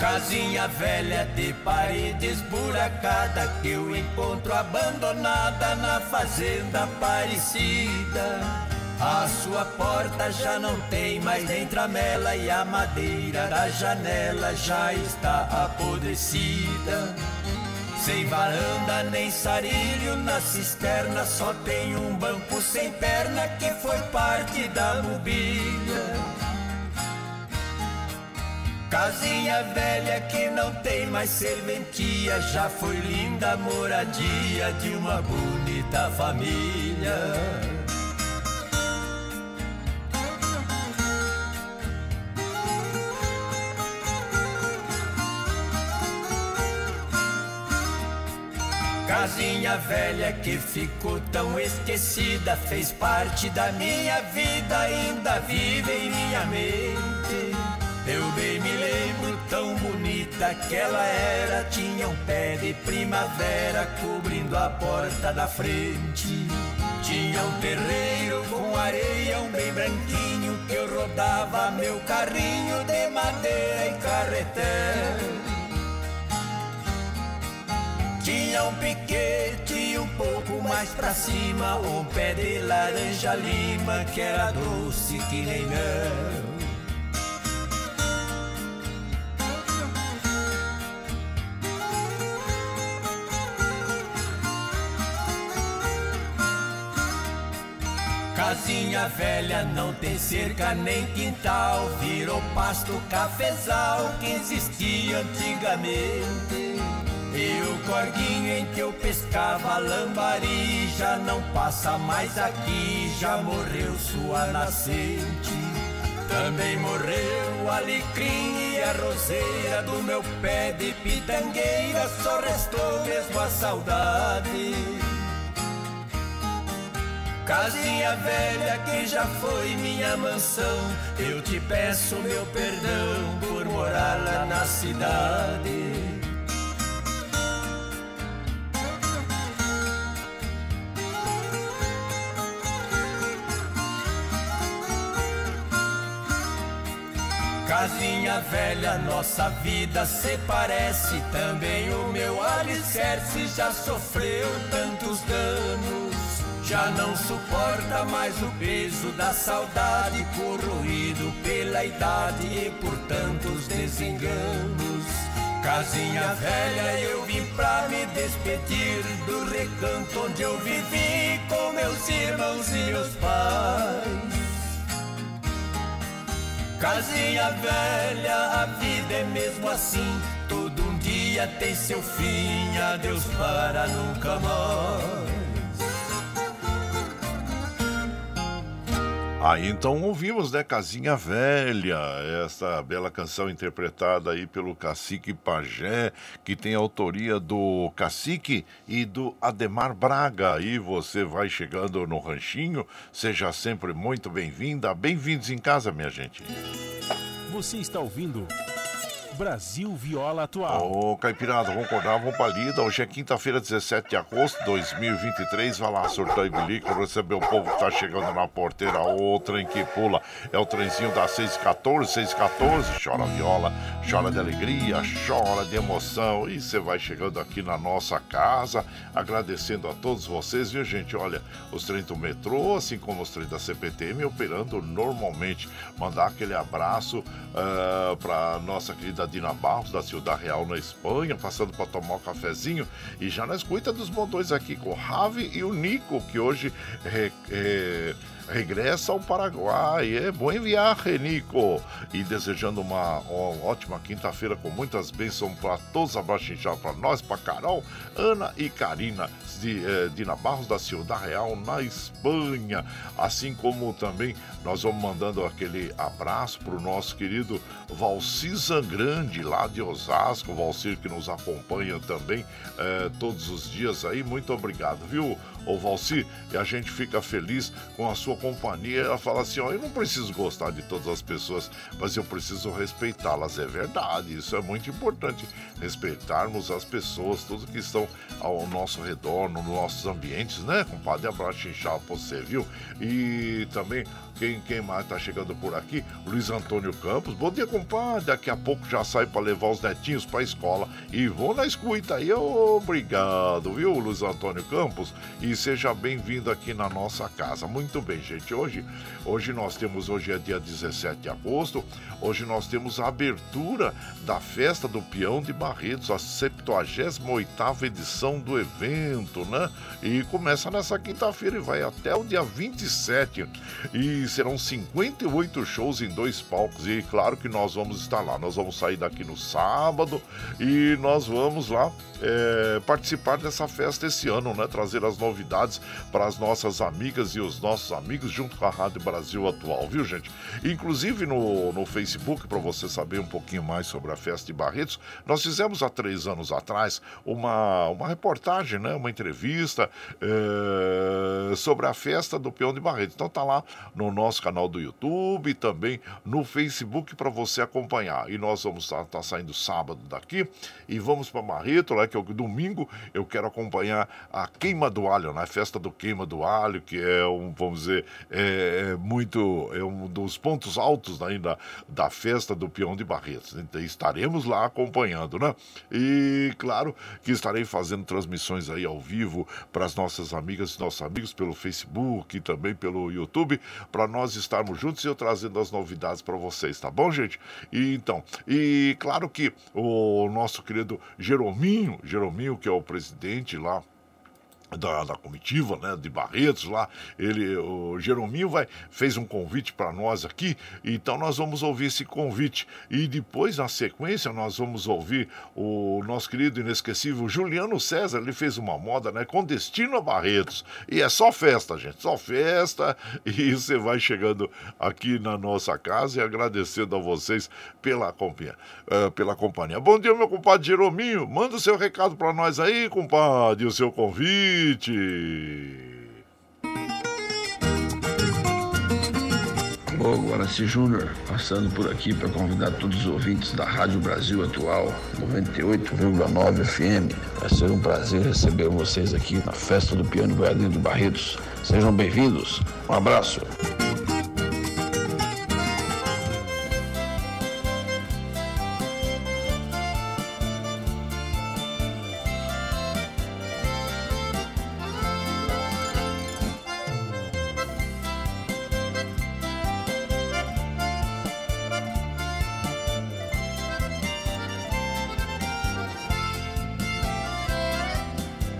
Casinha velha de parede esburacada que eu encontro abandonada na fazenda Aparecida. A sua porta já não tem mais nem tramela e a madeira da janela já está apodrecida. Sem varanda nem sarilho na cisterna, só tem um banco sem perna que foi parte da mobília. Casinha velha que não tem mais serventia, já foi linda moradia de uma bonita família. Casinha velha que ficou tão esquecida, fez parte da minha vida, ainda vive em minha mente. Eu bem me lembro tão bonita que ela era, tinha um pé de primavera cobrindo a porta da frente. Tinha um terreiro com areia, um bem branquinho que eu rodava meu carrinho de madeira e carretel. Tinha um piquete um pouco mais pra cima, um pé de laranja lima que era doce que nem mel. Casinha velha não tem cerca nem quintal, virou pasto cafezal que existia antigamente. E o corguinho em que eu pescava lambari já não passa mais aqui, já morreu sua nascente. Também morreu o alecrim e a roseira do meu pé de pitangueira, só restou mesmo a saudade. Casinha velha que já foi minha mansão, eu te peço meu perdão por morar lá na cidade. Casinha velha, nossa vida se parece. Também o meu alicerce já sofreu tantos danos. Já não suporta mais o peso da saudade, corroído pela idade e por tantos desenganos. Casinha velha, eu vim pra me despedir do recanto onde eu vivi com meus irmãos e meus pais. Casinha velha, a vida é mesmo assim. Todo um dia tem seu fim, adeus para nunca mais. Aí então ouvimos, né, Casinha Velha, essa bela canção interpretada aí pelo Cacique Pajé, que tem autoria do Cacique e do Ademar Braga. E você vai chegando no ranchinho, seja sempre muito bem-vinda, bem-vindos em casa, minha gente. Você está ouvindo Brasil Viola Atual. Ô, Caipirada, vamos acordar, vamos pra lida. Hoje é quinta-feira, 17 de agosto de 2023. Vai lá, surtar e bilico, receber o povo que tá chegando na porteira. O trem que pula é o trenzinho das 614, 614. Chora viola, chora de alegria, chora de emoção. E você vai chegando aqui na nossa casa, agradecendo a todos vocês, viu, gente? Olha, os trens do metrô, assim como os trens da CPTM, operando normalmente. Mandar aquele abraço uh, pra nossa querida Dina Barros, da Ciudad Real, na Espanha, passando para tomar um cafezinho. E já na escuta dos montões aqui com o Ravi e o Nico, que hoje re, é, regressa ao Paraguai. É bom enviar, Nico. E desejando uma, uma ótima quinta-feira com muitas bênçãos para todos. Abraço inchado para nós, para Carol, Ana e Karina de eh, Barros, da Ciudad Real, na Espanha. Assim como também nós vamos mandando aquele abraço para o nosso querido Valci Zangrande, lá de Osasco. Valcir que nos acompanha também eh, todos os dias aí. Muito obrigado, viu? Ô Valci, e a gente fica feliz com a sua companhia. Ela fala assim: ó, eu não preciso gostar de todas as pessoas, mas eu preciso respeitá-las. É verdade, isso é muito importante. Respeitarmos as pessoas, todos que estão ao nosso redor, nos nossos ambientes, né, compadre? Abraço inchado pra você, viu? E também quem, quem mais tá chegando por aqui? Luiz Antônio Campos. Bom dia, compadre. Daqui a pouco já sai para levar os netinhos pra escola. E vou na escuta aí. Obrigado, viu, Luiz Antônio Campos? E seja bem-vindo aqui na nossa casa. Muito bem, gente. Hoje, hoje nós temos, hoje é dia 17 de agosto, hoje nós temos a abertura da festa do Peão de Barretos, a 78ª edição do evento, né? E começa nessa quinta-feira e vai até o dia 27. E serão 58 shows em dois palcos. E claro que nós vamos estar lá. Nós vamos sair daqui no sábado e nós vamos lá é, participar dessa festa esse ano, né? Trazer as novidades para as nossas amigas e os nossos amigos junto com a Rádio Brasil Atual, viu, gente? Inclusive no, no Facebook, para você saber um pouquinho mais sobre a festa de Barretos, nós fizemos há três anos atrás uma, uma reportagem, né? Uma entrevista é, sobre a festa do Peão de Barretos. Então tá lá no nosso canal do YouTube também no Facebook para você acompanhar. E nós vamos estar tá, tá saindo sábado daqui e vamos para Barreto, lá que é o domingo eu quero acompanhar a queima do alho, na festa do queima do alho, que é um, vamos dizer, é, é muito, é um dos pontos altos ainda da festa do Peão de Barretos. Então estaremos lá acompanhando, né? E claro que estarei fazendo transmissões aí ao vivo para as nossas amigas e nossos amigos pelo Facebook e também pelo YouTube, para nós estarmos juntos e eu trazendo as novidades para vocês, tá bom, gente? E então, e claro que o nosso querido Jerominho, Jerominho, que é o presidente lá da, da, comitiva, né, de Barretos lá, ele, o Jerominho vai, fez um convite para nós aqui, então nós vamos ouvir esse convite. E depois na sequência nós vamos ouvir o nosso querido inesquecível Juliano César, ele fez uma moda, né, com destino a Barretos. E é só festa, gente, só festa. E você vai chegando aqui na nossa casa e agradecendo a vocês pela companhia, uh, pela companhia. Bom dia, meu compadre Jerominho, manda o seu recado para nós aí, compadre, o seu convite convite. Ô Guaraci Júnior, passando por aqui para convidar todos os ouvintes da Rádio Brasil Atual 98,9 FM. Vai ser um prazer receber vocês aqui na festa do Piano Goiadinho do Barretos. Sejam bem-vindos. Um abraço.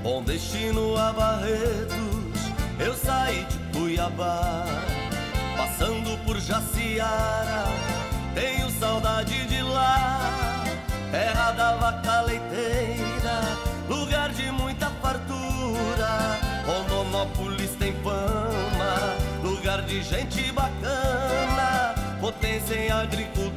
com destino a Barretos, eu saí de Cuiabá, passando por Jaciara, tenho saudade de lá, terra da vaca leiteira, lugar de muita fartura, Rondonópolis tem fama, lugar de gente bacana, potência em agricultura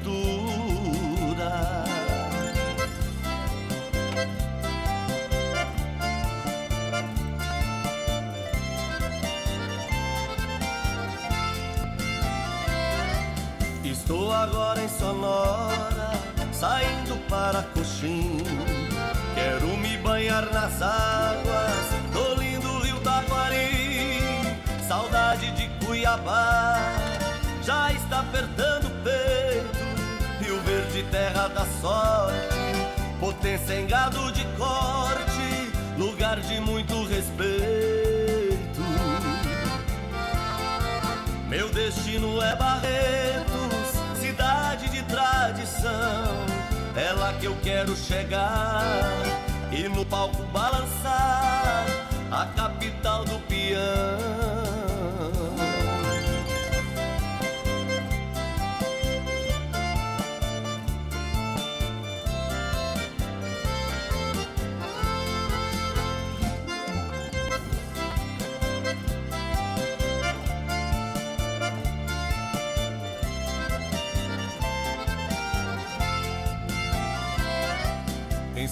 agora em Sonora, saindo para Coxim. Quero me banhar nas águas do lindo rio Taquari. Saudade de Cuiabá já está apertando o peito. Rio Verde, terra da sorte, potência em gado de corte, lugar de muito respeito. Meu destino é Barreto tradição, é lá que eu quero chegar e no palco balançar a capital do peão.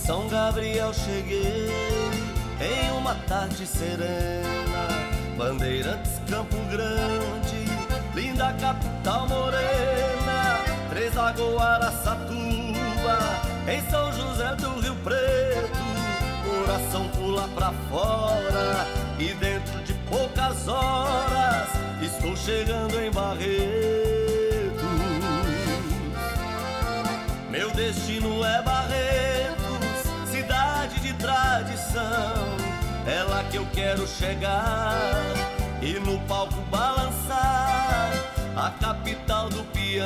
Gabriel cheguei em uma tarde serena, Bandeirantes, Campo Grande, linda capital morena, Três Lagoas, Araçatuba, em São José do Rio Preto, coração pula pra fora e dentro de poucas horas estou chegando em Barretos. Meu destino é Barretos tradição. lá que eu quero chegar e no palco balançar a capital do peão.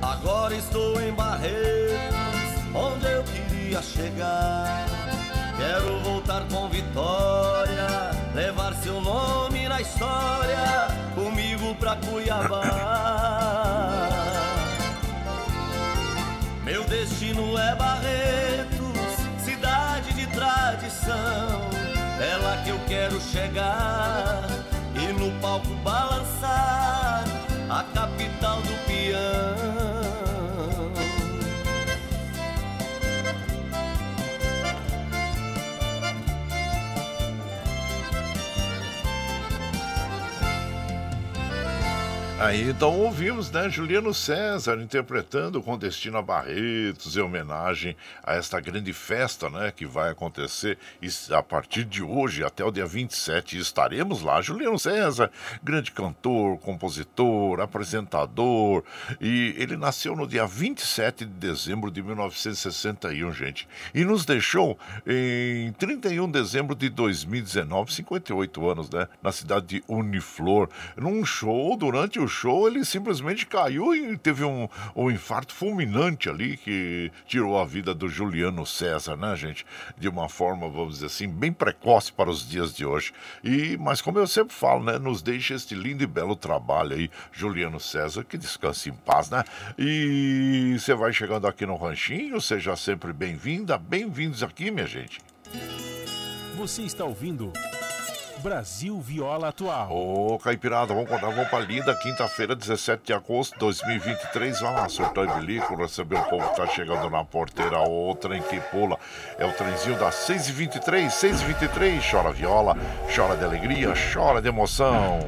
Agora estou em Barretos, onde eu queria chegar. Quero voltar com vitória, levar seu nome na história, comigo pra Cuiabá. Meu destino é Barretos, cidade de tradição. É lá que eu quero chegar e no palco balançar Aí então ouvimos, né, Juliano César interpretando com destino a Barretos, em homenagem a esta grande festa, né, que vai acontecer a partir de hoje até o dia 27. Estaremos lá. Juliano César, grande cantor, compositor, apresentador, e ele nasceu no dia 27 de dezembro de 1961, gente, e nos deixou em 31 de dezembro de 2019, 58 anos, né, na cidade de Uniflor, num show durante o show, ele simplesmente caiu e teve um, um infarto fulminante ali que tirou a vida do Juliano César, né, gente? De uma forma, vamos dizer assim, bem precoce para os dias de hoje. E, mas como eu sempre falo, né, nos deixa este lindo e belo trabalho aí, Juliano César, que descanse em paz, né? E você vai chegando aqui no Ranchinho, seja sempre bem-vinda, bem-vindos aqui, minha gente. Você está ouvindo Brasil Viola Atual. Ô, Caipirada, vamos contar, vamos pra linda quinta-feira, 17 de agosto de 2023. Vamos lá, surtou e bilico, receber o povo que tá chegando na porteira, o trem que pula. É o trenzinho das 6h23, 6h23. Chora viola, chora de alegria, chora de emoção.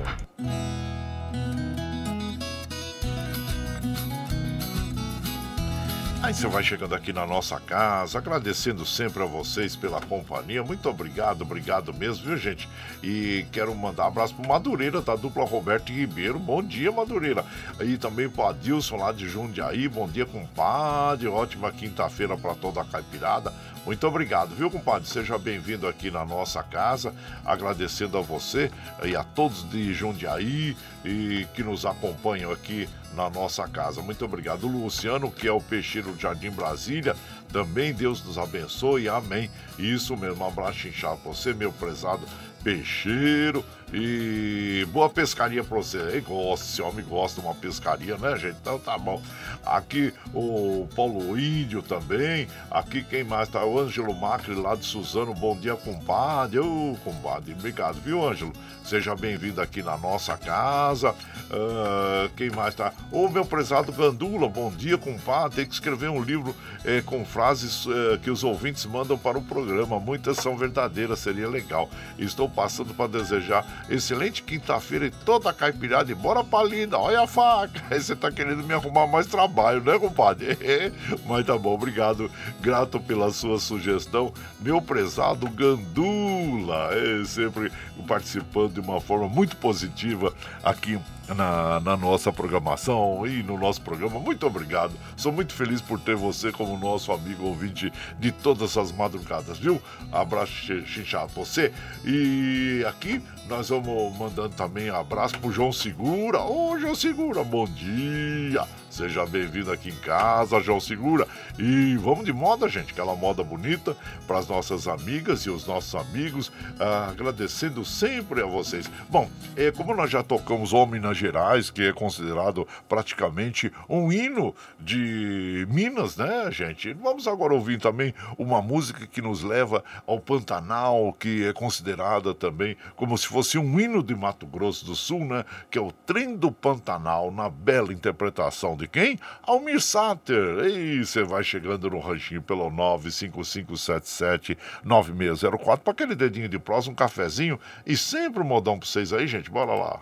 Aí você vai chegando aqui na nossa casa, agradecendo sempre a vocês pela companhia. Muito obrigado, obrigado mesmo, viu, gente? E quero mandar um abraço pro Madureira, da dupla Roberto Ribeiro. Bom dia, Madureira. E também pro Adilson lá de Jundiaí. Bom dia, compadre. Ótima quinta-feira para toda a caipirada. Muito obrigado, viu, compadre? Seja bem-vindo aqui na nossa casa, agradecendo a você e a todos de Jundiaí e que nos acompanham aqui na nossa casa. Muito obrigado. Luciano, que é o peixeiro do Jardim Brasília, também Deus nos abençoe, amém. Isso mesmo, um abraço inchado você, meu prezado peixeiro. E boa pescaria pra você. Gosta, esse homem gosta de uma pescaria, né, gente? Então tá bom. Aqui o Paulo Índio também. Aqui quem mais tá? O Ângelo Macri lá de Suzano. Bom dia, compadre. Ô, compadre, obrigado, viu, Ângelo? Seja bem-vindo aqui na nossa casa. Uh, quem mais tá? Ô, meu prezado Gandula, bom dia, compadre. Tem que escrever um livro eh, com frases eh, que os ouvintes mandam para o programa. Muitas são verdadeiras, seria legal. Estou passando para desejar excelente quinta-feira e toda a caipirada. E bora pra linda, olha a faca. Você tá querendo me arrumar mais trabalho, né, compadre? Mas tá bom, obrigado. Grato pela sua sugestão. Meu prezado Gandula, é sempre participando de uma forma muito positiva aqui na, na, nossa programação e no nosso programa. Muito obrigado. Sou muito feliz por ter você como nosso amigo ouvinte de todas as madrugadas, viu? Abraço chinchado você. E aqui nós vamos mandando também um abraço pro João Segura. Ô, João Segura, bom dia. Seja bem-vindo aqui em casa, João Segura. E vamos de moda, gente, aquela moda bonita para as nossas amigas e os nossos amigos, ah, agradecendo sempre a vocês. Bom, é, como nós já tocamos Homem Minas Gerais, que é considerado praticamente um hino de Minas, né, gente? Vamos agora ouvir também uma música que nos leva ao Pantanal, que é considerada também como se fosse um hino de Mato Grosso do Sul, né? Que é o Trem do Pantanal, na bela interpretação de quem? Almir Sater. E você vai chegando no ranchinho pelo 955779604 para aquele dedinho de prosa, um cafezinho e sempre um modão para vocês aí, gente. Bora lá.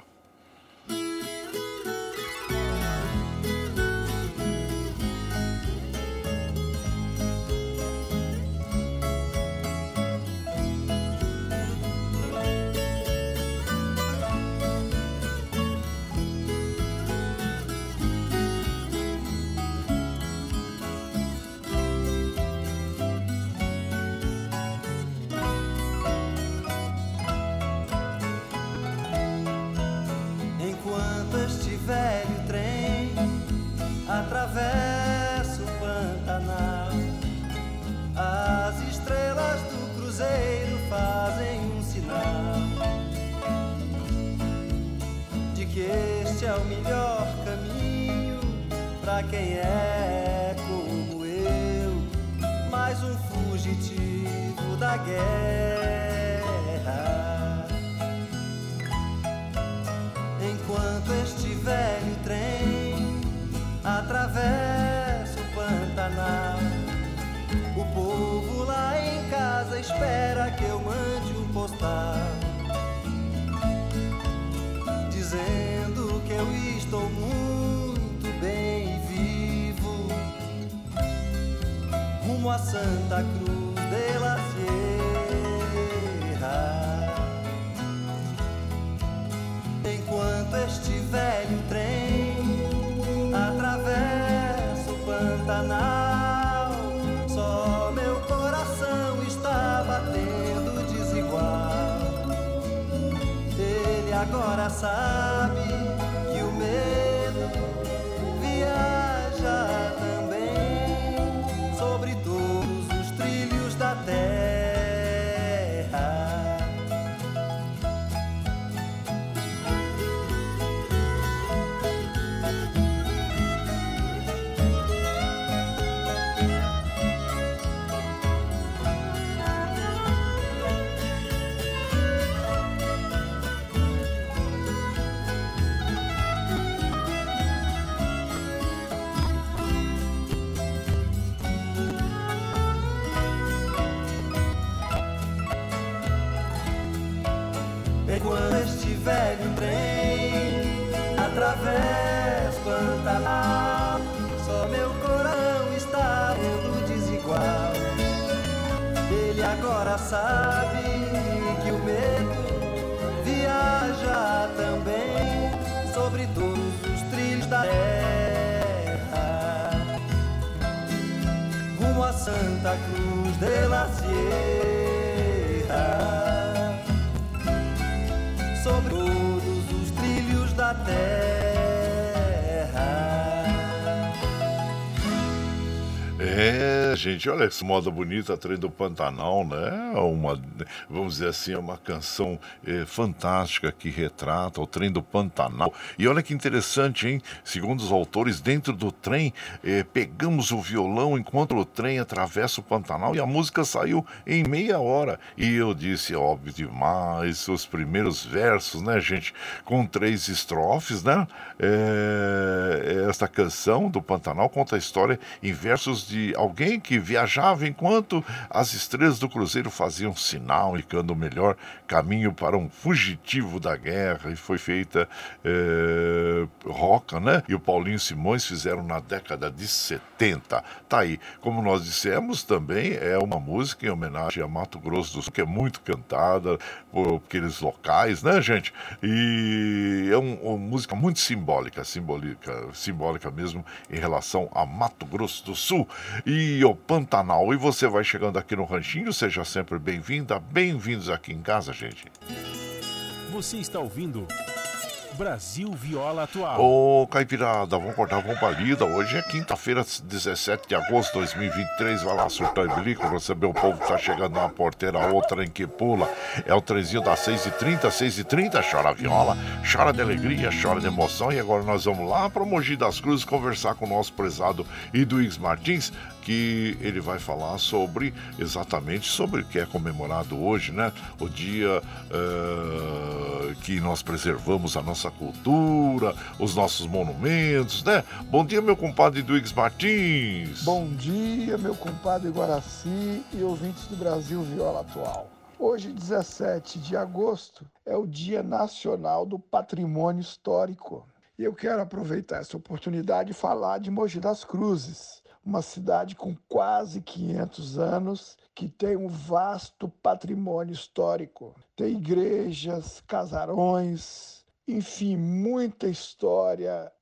Velho trem atravessa o Pantanal. As estrelas do cruzeiro fazem um sinal de que este é o melhor caminho para quem é como eu, mais um fugitivo da guerra. Espera que eu mande um postal dizendo que eu estou muito bem vivo rumo a Santa Cruz de la Sierra. Enquanto este velho trem atravessa o Pantanal, Ele gente, olha essa moda bonita, Trem do Pantanal, né? Uma, vamos dizer assim, é uma canção eh, fantástica que retrata o Trem do Pantanal. E olha que interessante, hein? Segundo os autores, dentro do trem, eh, pegamos o violão enquanto o trem atravessa o Pantanal e a música saiu em meia hora. E eu disse, óbvio demais, os primeiros versos, né, gente? Com três estrofes, né? Eh, esta canção do Pantanal conta a história em versos de alguém que viajava enquanto as estrelas do cruzeiro faziam sinal, indicando o melhor caminho para um fugitivo da guerra. E foi feita eh, Roca, né? E o Paulinho Simões fizeram na década de 70. Tá aí. Como nós dissemos, também é uma música em homenagem a Mato Grosso do Sul, que é muito cantada por aqueles locais, né, gente? E é um- uma música muito simbólica, simbólica, simbólica mesmo em relação a Mato Grosso do Sul e o Pantanal. E você vai chegando aqui no Ranchinho, seja sempre bem-vinda, bem-vindos aqui em casa, gente. Você está ouvindo Brasil Viola Atual. Ô, Caipirada, vamos cortar vamos pra lida. Hoje é quinta-feira, 17 de agosto de 2023. Vai lá, surtar e bilico, receber o povo que tá chegando na porteira, outra em que pula. É o trenzinho das 6h30, 6h30. Chora viola, chora de alegria, chora de emoção. E agora nós vamos lá para Mogi das Cruzes conversar com o nosso prezado Iduígues Martins, que ele vai falar sobre, exatamente, sobre o que é comemorado hoje, né? O dia eh, que nós preservamos a nossa cultura, os nossos monumentos, né? Bom dia, meu compadre Duígues Martins. Bom dia, meu compadre Guaraci e ouvintes do Brasil Viola Atual. Hoje, 17 de agosto, é o Dia Nacional do Patrimônio Histórico. E eu quero aproveitar essa oportunidade e falar de Mogi das Cruzes, uma cidade com quase 500 anos que tem um vasto patrimônio histórico. Tem igrejas, casarões, enfim, muita história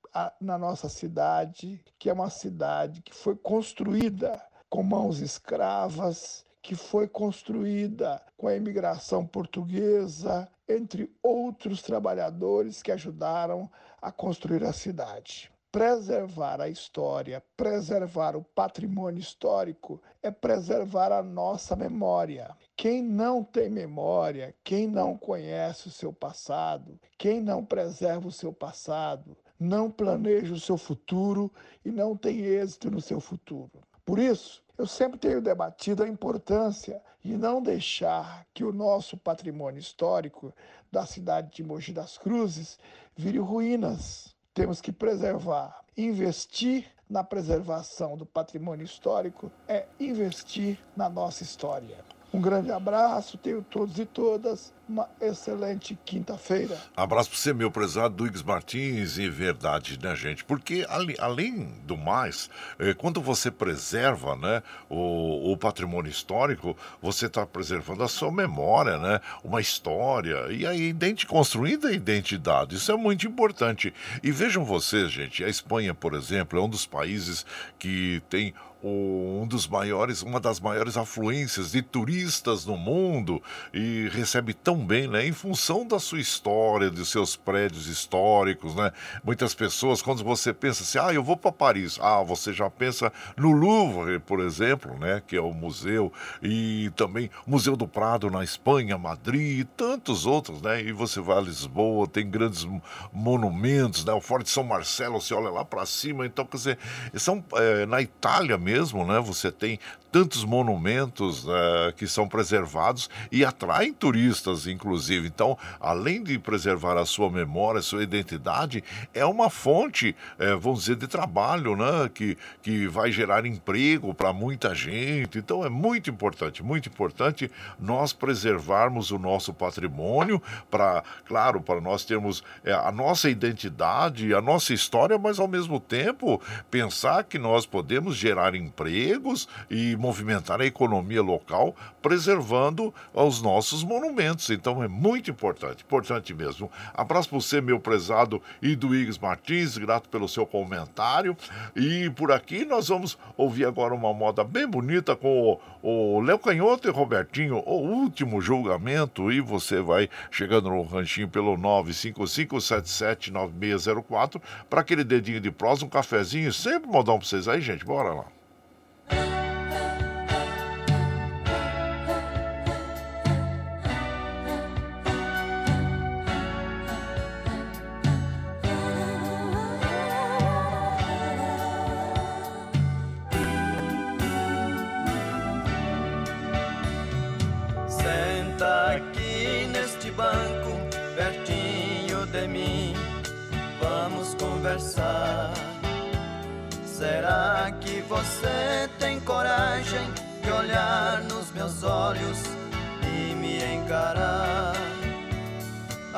na nossa cidade, que é uma cidade que foi construída com mãos escravas, que foi construída com a imigração portuguesa, entre outros trabalhadores que ajudaram a construir a cidade. Preservar a história, preservar o patrimônio histórico é preservar a nossa memória. Quem não tem memória, quem não conhece o seu passado, quem não preserva o seu passado, não planeja o seu futuro e não tem êxito no seu futuro. Por isso, eu sempre tenho debatido a importância de não deixar que o nosso patrimônio histórico da cidade de Mogi das Cruzes vire ruínas. Temos que preservar, investir na preservação do patrimônio histórico é investir na nossa história. Um grande abraço, tenho todos e todas uma excelente quinta-feira. Abraço para você, meu prezado Duígues Martins, e verdade, né, gente? Porque, além do mais, eh, quando você preserva né, o, o patrimônio histórico, você está preservando a sua memória, né? Uma história, e aí construindo a identidade. Isso é muito importante. E vejam vocês, gente, a Espanha, por exemplo, é um dos países que tem um dos maiores, uma das maiores afluências de turistas no mundo e recebe tão bem, né? Em função da sua história, dos seus prédios históricos, né? Muitas pessoas, quando você pensa assim, ah, eu vou para Paris, ah, você já pensa no Louvre, por exemplo, né? Que é o museu e também o Museu do Prado na Espanha, Madrid e tantos outros, né? E você vai a Lisboa, tem grandes monumentos, né? O Forte São Marcelo, você olha lá para cima, então quer dizer, são é, na Itália mesmo, né? Você tem tantos monumentos uh, que são preservados e atraem turistas, inclusive. Então, além de preservar a sua memória, a sua identidade, é uma fonte, uh, vamos dizer, de trabalho, né? Que, que vai gerar emprego para muita gente. Então, é muito importante, muito importante nós preservarmos o nosso patrimônio para, claro, para nós termos é, a nossa identidade, a nossa história, mas ao mesmo tempo pensar que nós podemos gerar empregos e movimentar a economia local, preservando os nossos monumentos. Então é muito importante, importante mesmo. Abraço para você, meu prezado Iduígues Martins, grato pelo seu comentário. E por aqui nós vamos ouvir agora uma moda bem bonita com o Léo Canhoto e Robertinho, o último julgamento. E você vai chegando no ranchinho pelo 955779604 para aquele dedinho de prosa, um cafezinho, sempre modão para vocês aí, gente. Bora lá.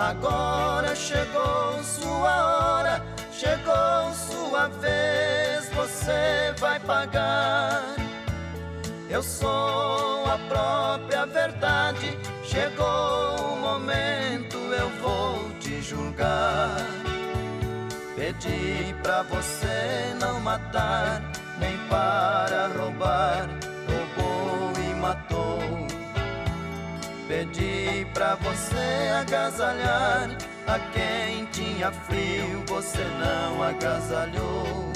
Agora chegou sua hora, chegou sua vez, você vai pagar. Eu sou a própria verdade, chegou o momento, eu vou te julgar. Pedi pra você não matar, nem para roubar, roubou e matou. Pedi pra você agasalhar a quem tinha frio, você não agasalhou.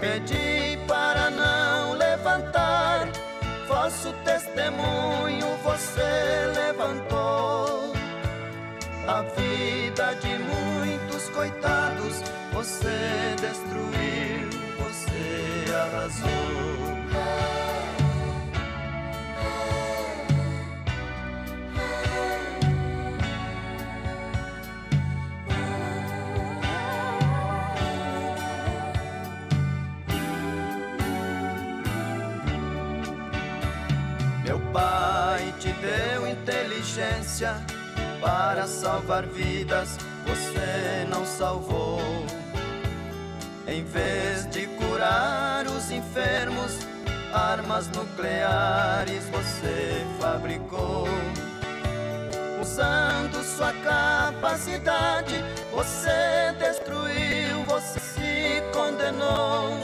Pedi para não levantar, vosso testemunho você levantou. A vida de muitos coitados você destruiu, você arrasou. Deu inteligência para salvar vidas, você não salvou. Em vez de curar os enfermos, armas nucleares você fabricou. Usando sua capacidade, você destruiu, você se condenou.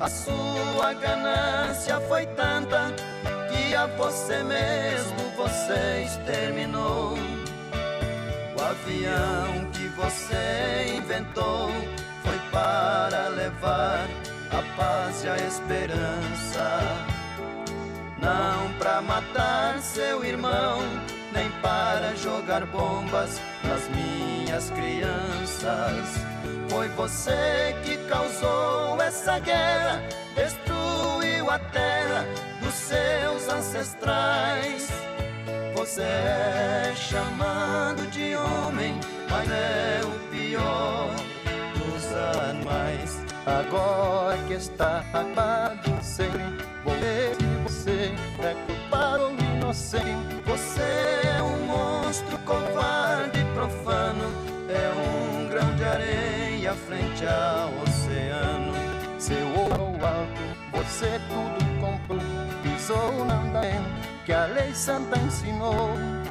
A sua ganância foi tanta que a você mesmo você exterminou. O avião que você inventou foi para levar a paz e a esperança. Não para matar seu irmão, nem para jogar bombas nas minhas crianças. Foi você que causou essa guerra, destruiu a terra seus ancestrais. Você é chamado de homem, mas é o pior dos animais. Agora que está acabado sem volver, você é culpado ou inocente. Você é um monstro covarde e profano, é um grão de areia frente ao oceano. Seu ouro alto, você tudo comprou, pisou na andamento que a lei santa ensinou.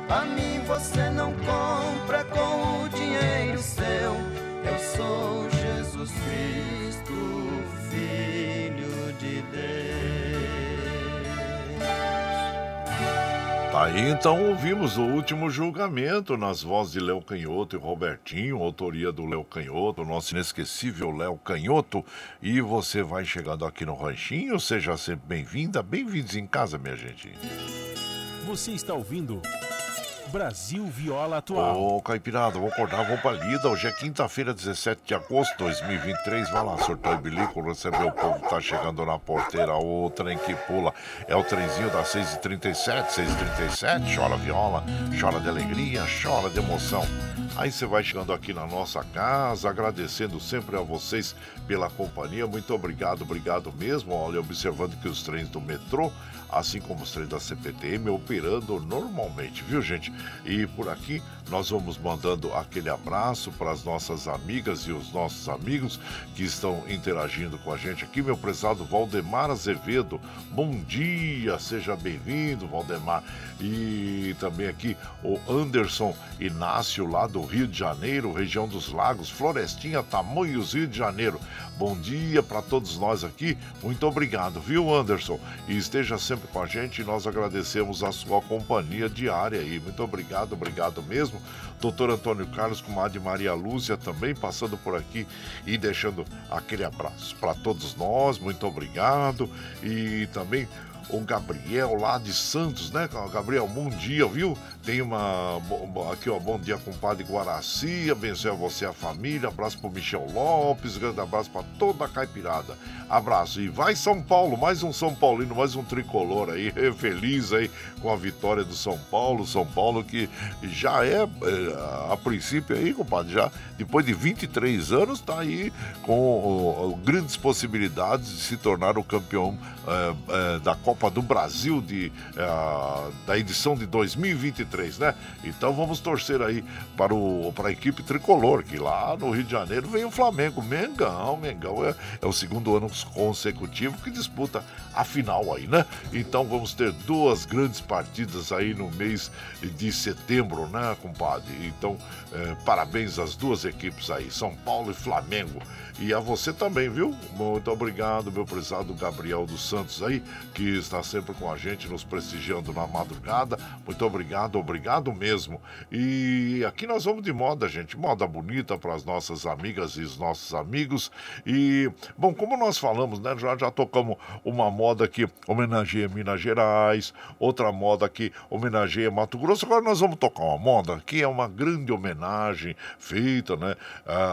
A mim você não compra com o dinheiro seu. Eu sou Jesus Cristo, Filho Tá aí então ouvimos o último julgamento nas vozes de Léo Canhoto e Robertinho, autoria do Léo Canhoto, nosso inesquecível Léo Canhoto. E você vai chegando aqui no Ranchinho, seja sempre bem-vinda, bem-vindos em casa, minha gente. Você está ouvindo Brasil Viola Atual. Ô, Caipirada, vou acordar, vou pra lida. Hoje é quinta-feira, 17 de agosto de 2023. Vai lá, surtou e bilico, receber o povo que tá chegando na porteira. O trem que pula é o trenzinho das 6h37, 6h37. Chora viola, chora de alegria, chora de emoção. Aí você vai chegando aqui na nossa casa, agradecendo sempre a vocês pela companhia. Muito obrigado, obrigado mesmo. Olha, observando que os trens do metrô, assim como os trens da CPTM, operando normalmente, viu, gente? E por aqui nós vamos mandando aquele abraço para as nossas amigas e os nossos amigos que estão interagindo com a gente aqui. Meu prezado Valdemar Azevedo, bom dia, seja bem-vindo, Valdemar. E também aqui o Anderson Inácio, lá do Rio de Janeiro, região dos Lagos, Florestinha, Tamanhos, Rio de Janeiro. Bom dia para todos nós aqui. Muito obrigado, viu, Anderson? E esteja sempre com a gente. Nós agradecemos a sua companhia diária aí. Muito obrigado, obrigado mesmo. Doutor Antônio Carlos, comadre Maria Lúcia também passando por aqui e deixando aquele abraço para todos nós. Muito obrigado. E também o Gabriel lá de Santos, né? Gabriel, bom dia, viu? Tem uma. Aqui, ó, bom dia, compadre Guaraci. Abençoe a você a família. Abraço pro Michel Lopes. Grande abraço para toda a caipirada. Abraço. E vai São Paulo, mais um São Paulino, mais um tricolor aí. Feliz aí com a vitória do São Paulo. São Paulo que já é, é a princípio aí, compadre, já depois de 23 anos, tá aí com grandes possibilidades de se tornar o campeão é, é, da Copa do Brasil de, é, da edição de 2023, né? Então vamos torcer aí para, o, para a equipe tricolor, que lá no Rio de Janeiro vem o Flamengo. Mengão, Mengão é, é o segundo ano consecutivo que disputa a final aí, né? Então vamos ter duas grandes partidas aí no mês de setembro, né, compadre? Então, é, parabéns às duas equipes aí, São Paulo e Flamengo. E a você também, viu? Muito obrigado, meu prezado Gabriel dos Santos aí, que está sempre com a gente, nos prestigiando na madrugada. Muito obrigado, obrigado mesmo. E aqui nós vamos de moda, gente, moda bonita para as nossas amigas e os nossos amigos. E, bom, como nós falamos, né, já, já tocamos uma moda que homenageia Minas Gerais, outra moda que homenageia Mato Grosso. Agora nós vamos tocar uma moda que é uma grande homenagem feita, né,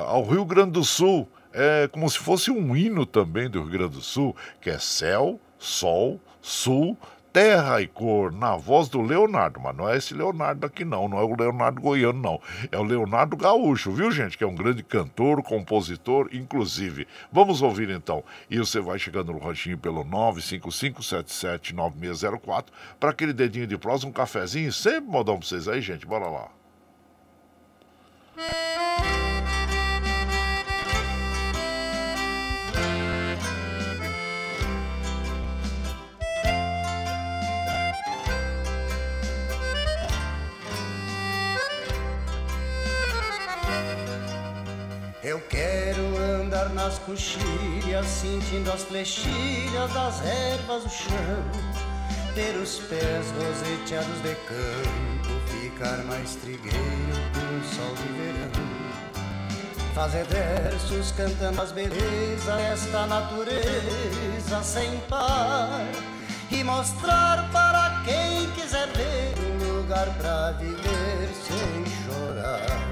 ao Rio Grande do Sul é como se fosse um hino também do Rio Grande do Sul, que é céu, sol, sul, terra e cor, na voz do Leonardo, mas não é esse Leonardo aqui não, não é o Leonardo Goiano não, é o Leonardo Gaúcho, viu gente, que é um grande cantor, compositor, inclusive. Vamos ouvir então, e você vai chegando no ranchinho pelo 955779604 para aquele dedinho de prosa, um cafezinho, sempre modão pra vocês aí, gente, bora lá. Eu quero andar nas coxilhas, sentindo as flechilhas das ervas do chão. ter os pés roseteados de campo, ficar mais trigueiro com o sol de verão. Fazer versos cantando as belezas desta natureza sem par e mostrar para quem quiser ver um lugar para viver sem chorar.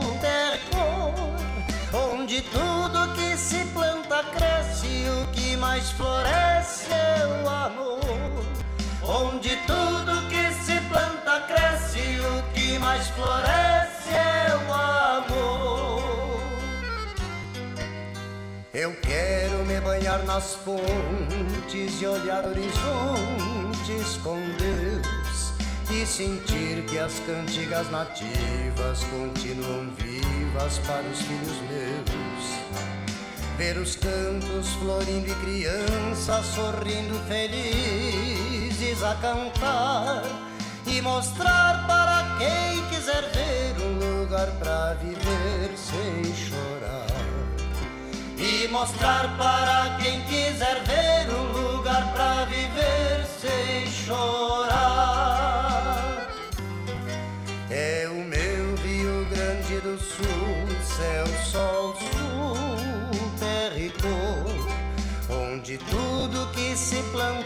tudo que se planta cresce o que mais floresce é o amor. Onde tudo que se planta cresce, o que mais floresce é o amor. Eu quero me banhar nas fontes e olhar horizontes com Deus e sentir que as cantigas nativas continuam vivas para os filhos meus. Ver os cantos florindo e crianças sorrindo felizes a cantar e mostrar para quem quiser ver um lugar para viver sem chorar. E mostrar para quem quiser ver um lugar para viver sem chorar.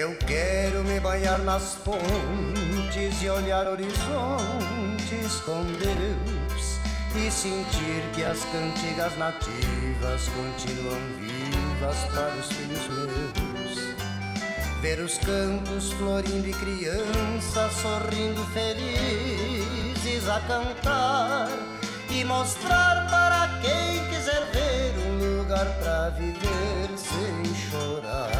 Eu quero me banhar nas fontes e olhar horizontes com Deus e sentir que as cantigas nativas continuam vivas para os filhos meus. Ver os campos florindo e crianças sorrindo felizes a cantar e mostrar para quem quiser ver um lugar para viver sem chorar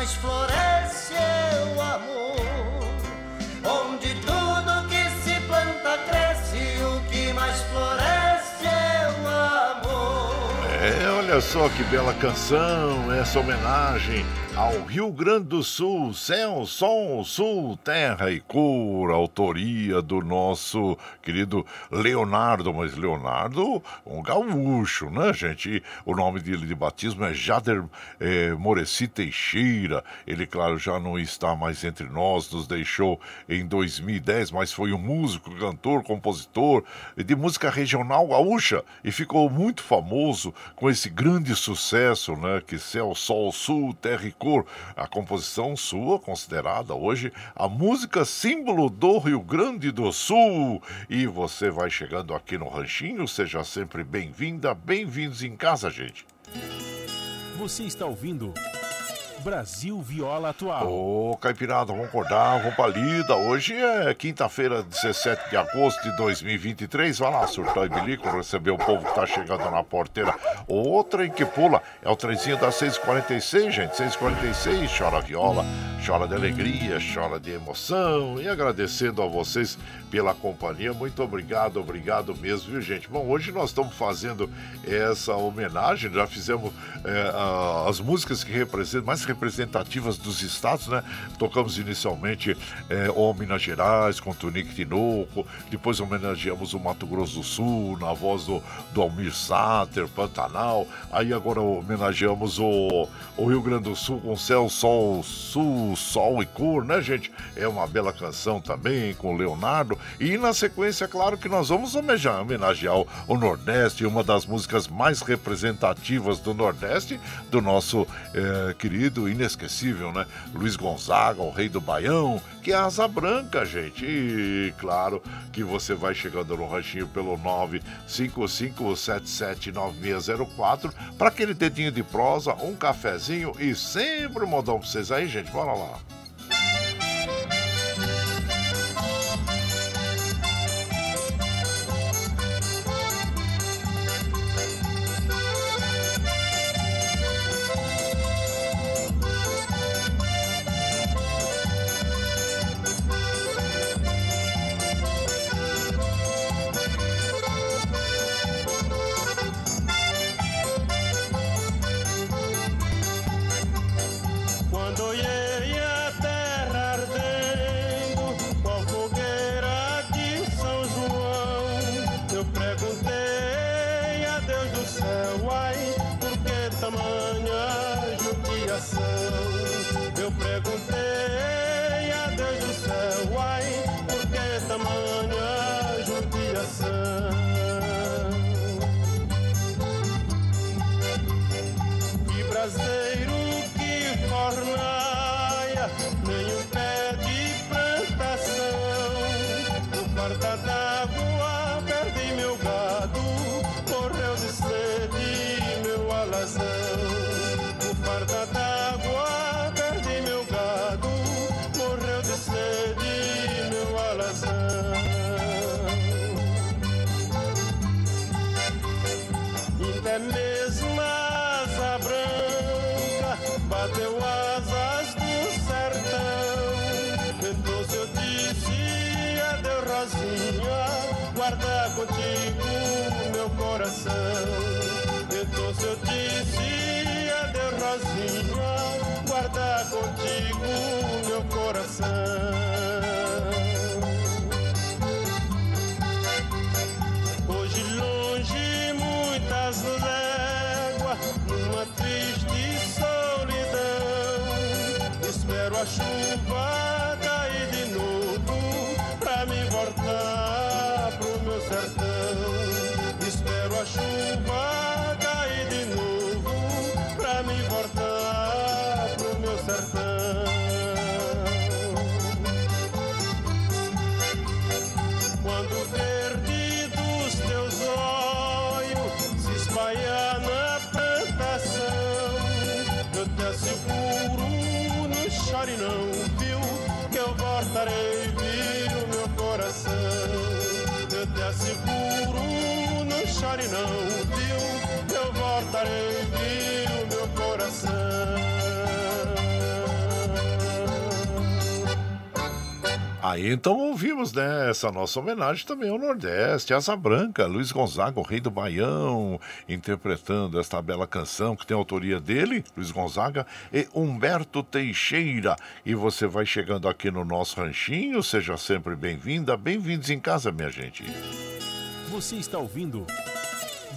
Mais floresce é o amor. Onde tudo que se planta cresce o que mais floresce é o amor. É, olha só que bela canção, essa homenagem ao Rio Grande do Sul, céu, sol, sul, terra e cor, autoria do nosso querido Leonardo, mas Leonardo, um gaúcho, né, gente? O nome dele de batismo é Jader é, Moreci Teixeira. Ele, claro, já não está mais entre nós, nos deixou em 2010, mas foi um músico, cantor, compositor de música regional gaúcha e ficou muito famoso com esse grande sucesso, né? Que Céu, Sol, Sul, Terra e Cor, a composição sua considerada hoje a música símbolo do Rio Grande do Sul. E você vai chegando aqui no Ranchinho, seja sempre bem-vinda, bem-vindos em casa, gente. Você está ouvindo Brasil Viola Atual. Ô, Caipirada, vamos acordar, vamos pra lida. Hoje é quinta-feira, 17 de agosto de 2023. Vai lá, surtar e bilico, receber o povo que tá chegando na porteira. Outra em que pula é o trenzinho das 6h46, gente. 6h46, chora viola, chora de alegria, chora de emoção. E agradecendo a vocês pela companhia. Muito obrigado, obrigado mesmo, viu, gente? Bom, hoje nós estamos fazendo essa homenagem, já fizemos é, as músicas que representam, mais representativas dos estados, né? Tocamos inicialmente é, o Minas Gerais com Tonique Tinoco, depois homenageamos o Mato Grosso do Sul, na voz do, do Almir Sater, Pantanal, aí agora homenageamos o, o Rio Grande do Sul com Céu, Sol, Sul, Sol e Cor, né, gente? É uma bela canção também com Leonardo. E na sequência, claro que nós vamos homenagear, homenagear o, o Nordeste, uma das músicas mais representativas do Nordeste, do nosso é, querido, inesquecível, né? Luiz Gonzaga, o rei do Baião, que é a Asa Branca, gente. E claro que você vai chegando no ranchinho pelo 955779604 para aquele dedinho de prosa, um cafezinho e sempre um modão pra vocês aí, gente. Bora lá. Então ouvimos, né, essa nossa homenagem também ao Nordeste, Asa Branca, Luiz Gonzaga, o rei do Baião, interpretando esta bela canção que tem autoria dele, Luiz Gonzaga, e Humberto Teixeira. E você vai chegando aqui no nosso ranchinho, seja sempre bem-vinda, bem-vindos em casa, minha gente. Você está ouvindo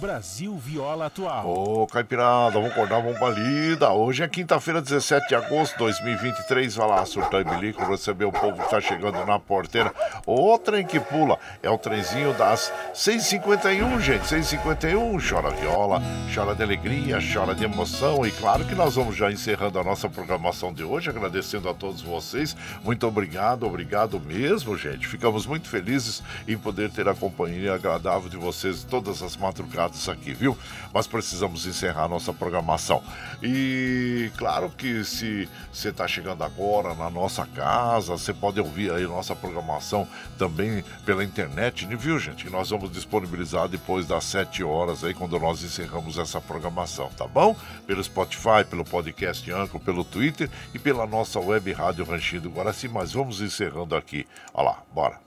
Brasil Viola Atual. Ô, Caipirada, vamos acordar, vamos pra lida. Hoje é quinta-feira, 17 de agosto de 2023. Vai lá, surtar e bilico, receber o povo que tá chegando na porteira. O trem que pula é o trenzinho das 6h51, gente. 6h51. Chora viola, chora de alegria, chora de emoção. E claro que nós vamos já encerrando a nossa programação de hoje, agradecendo a todos vocês. Muito obrigado, obrigado mesmo, gente. Ficamos muito felizes em poder ter a companhia agradável de vocês todas as madrugadas aqui, viu? Mas precisamos encerrar nossa programação. E claro que se você está chegando agora na nossa casa, você pode ouvir aí nossa programação também pela internet, né, viu, gente? Que nós vamos disponibilizar depois das 7 horas aí, quando nós encerramos essa programação, tá bom? Pelo Spotify, pelo podcast Anco, pelo Twitter e pela nossa web rádio Ranchinho do Guaraci. Mas vamos encerrando aqui. Olha lá, bora.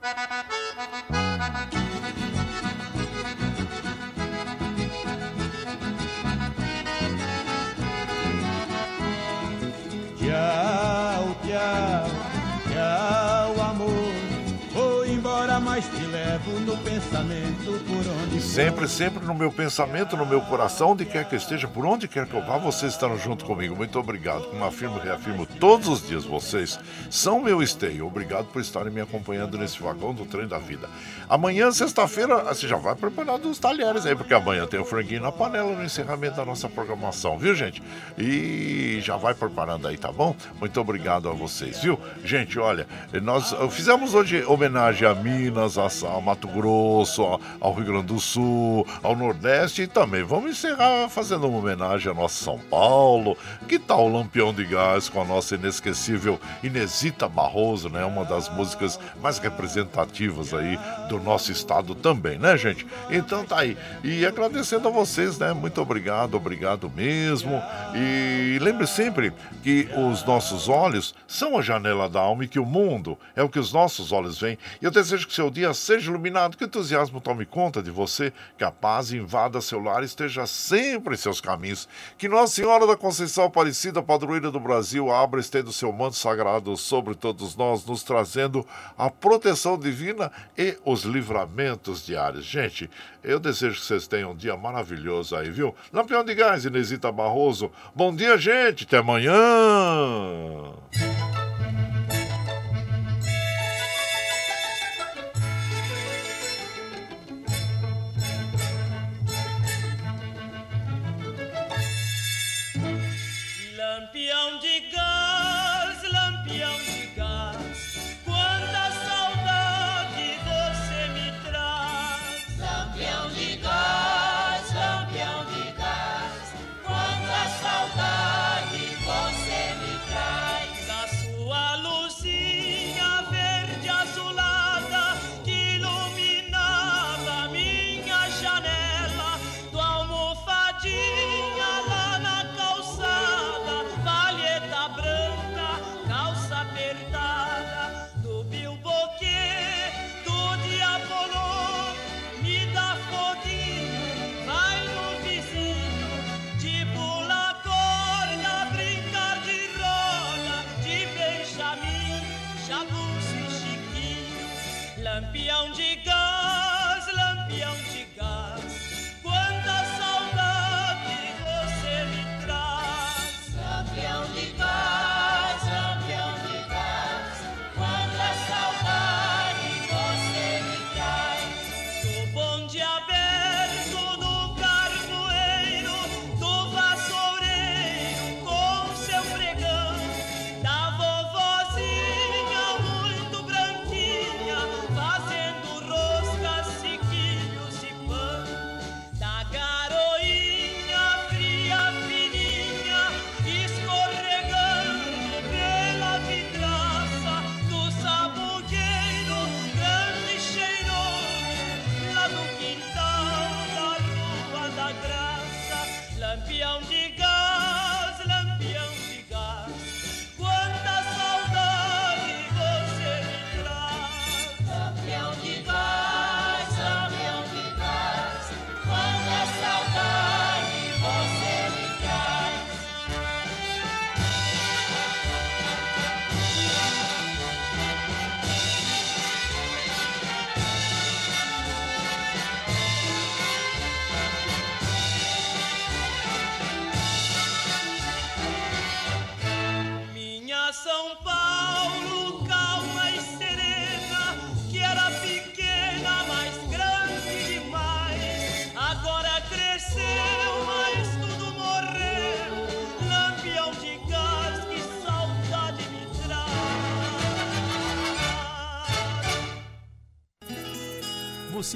Tchau, tchau, tchau, mas te levo no pensamento por onde Sempre, sempre no meu pensamento, no meu coração, onde quer que eu esteja, por onde quer que eu vá, vocês estarão junto comigo. Muito obrigado. Como afirmo e reafirmo todos os dias, vocês são meu esteio. Obrigado por estarem me acompanhando nesse vagão do trem da vida. Amanhã, sexta-feira, você já vai preparando os talheres aí, porque amanhã tem o franguinho na panela no encerramento da nossa programação, viu, gente? E já vai preparando aí, tá bom? Muito obrigado a vocês, viu? Gente, olha, nós uh, fizemos hoje homenagem a Minas, a, a Mato Grosso, ao Rio Grande do Sul, ao Nordeste e também vamos encerrar fazendo uma homenagem a nosso São Paulo. Que tal o Lampião de Gás com a nossa inesquecível Inesita Barroso, né? Uma das músicas mais representativas aí do nosso estado também, né, gente? Então tá aí. E agradecendo a vocês, né? Muito obrigado, obrigado mesmo. E lembre sempre que os nossos olhos são a janela da alma e que o mundo é o que os nossos olhos veem. Eu desejo que seu dia seja iluminado, que o entusiasmo tome conta de você, que a paz invada seu lar e esteja sempre em seus caminhos. Que Nossa Senhora da Conceição Aparecida, padroeira do Brasil, abra e estenda o seu manto sagrado sobre todos nós, nos trazendo a proteção divina e os livramentos diários. Gente, eu desejo que vocês tenham um dia maravilhoso aí, viu? Lampião de Gás, Inesita Barroso. Bom dia, gente. Até amanhã. Lampião de gás,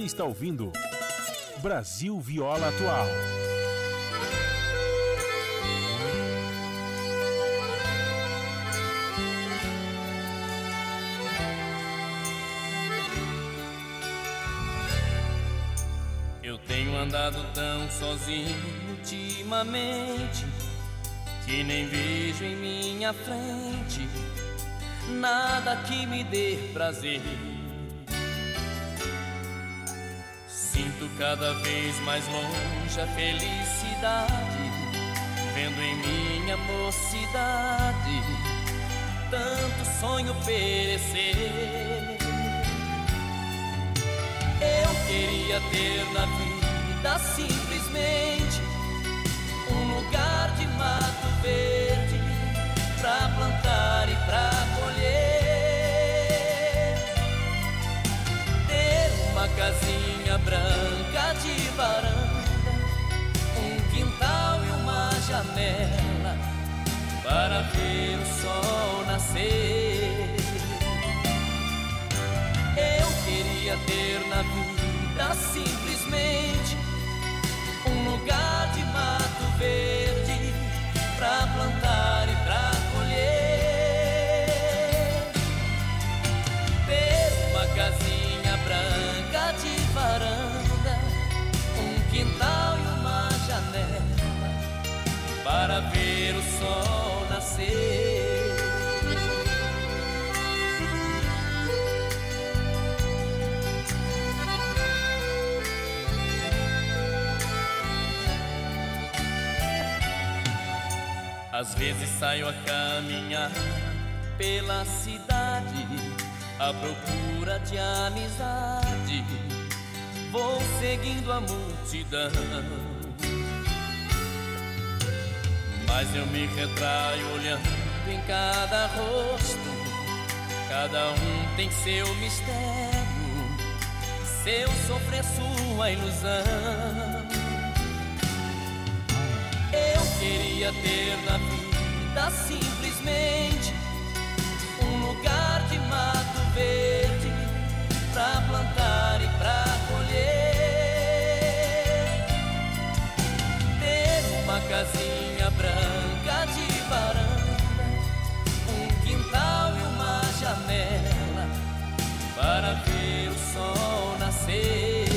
Você está ouvindo Brasil Viola Atual. Eu tenho andado tão sozinho ultimamente que nem vejo em minha frente nada que me dê prazer. Sinto cada vez mais longe a felicidade, vendo em minha mocidade tanto sonho perecer. Eu queria ter na vida simplesmente um lugar de mato verde pra plantar e pra colher. Ter uma casinha branca varanda, um quintal e uma janela para ver o sol nascer. Eu queria ter na vida simplesmente um lugar de mato verde pra plantar para ver o sol nascer. Às vezes saio a caminhar pela cidade à procura de amizade. Vou seguindo a multidão. Mas eu me retraio olhando em cada rosto. Cada um tem seu mistério, seu sofrer, sua ilusão. Eu queria ter na vida simplesmente um lugar de mato verde pra plantar e pra colher. Ter uma casinha branca de varanda, um quintal e uma janela para ver o sol nascer.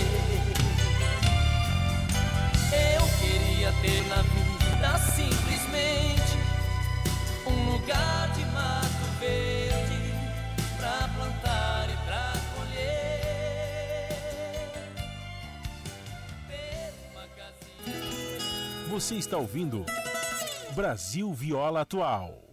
Eu queria ter na vida simplesmente um lugar de mato verde pra plantar e pra colher. Ter uma casinha. Você está ouvindo Brasil Viola Atual.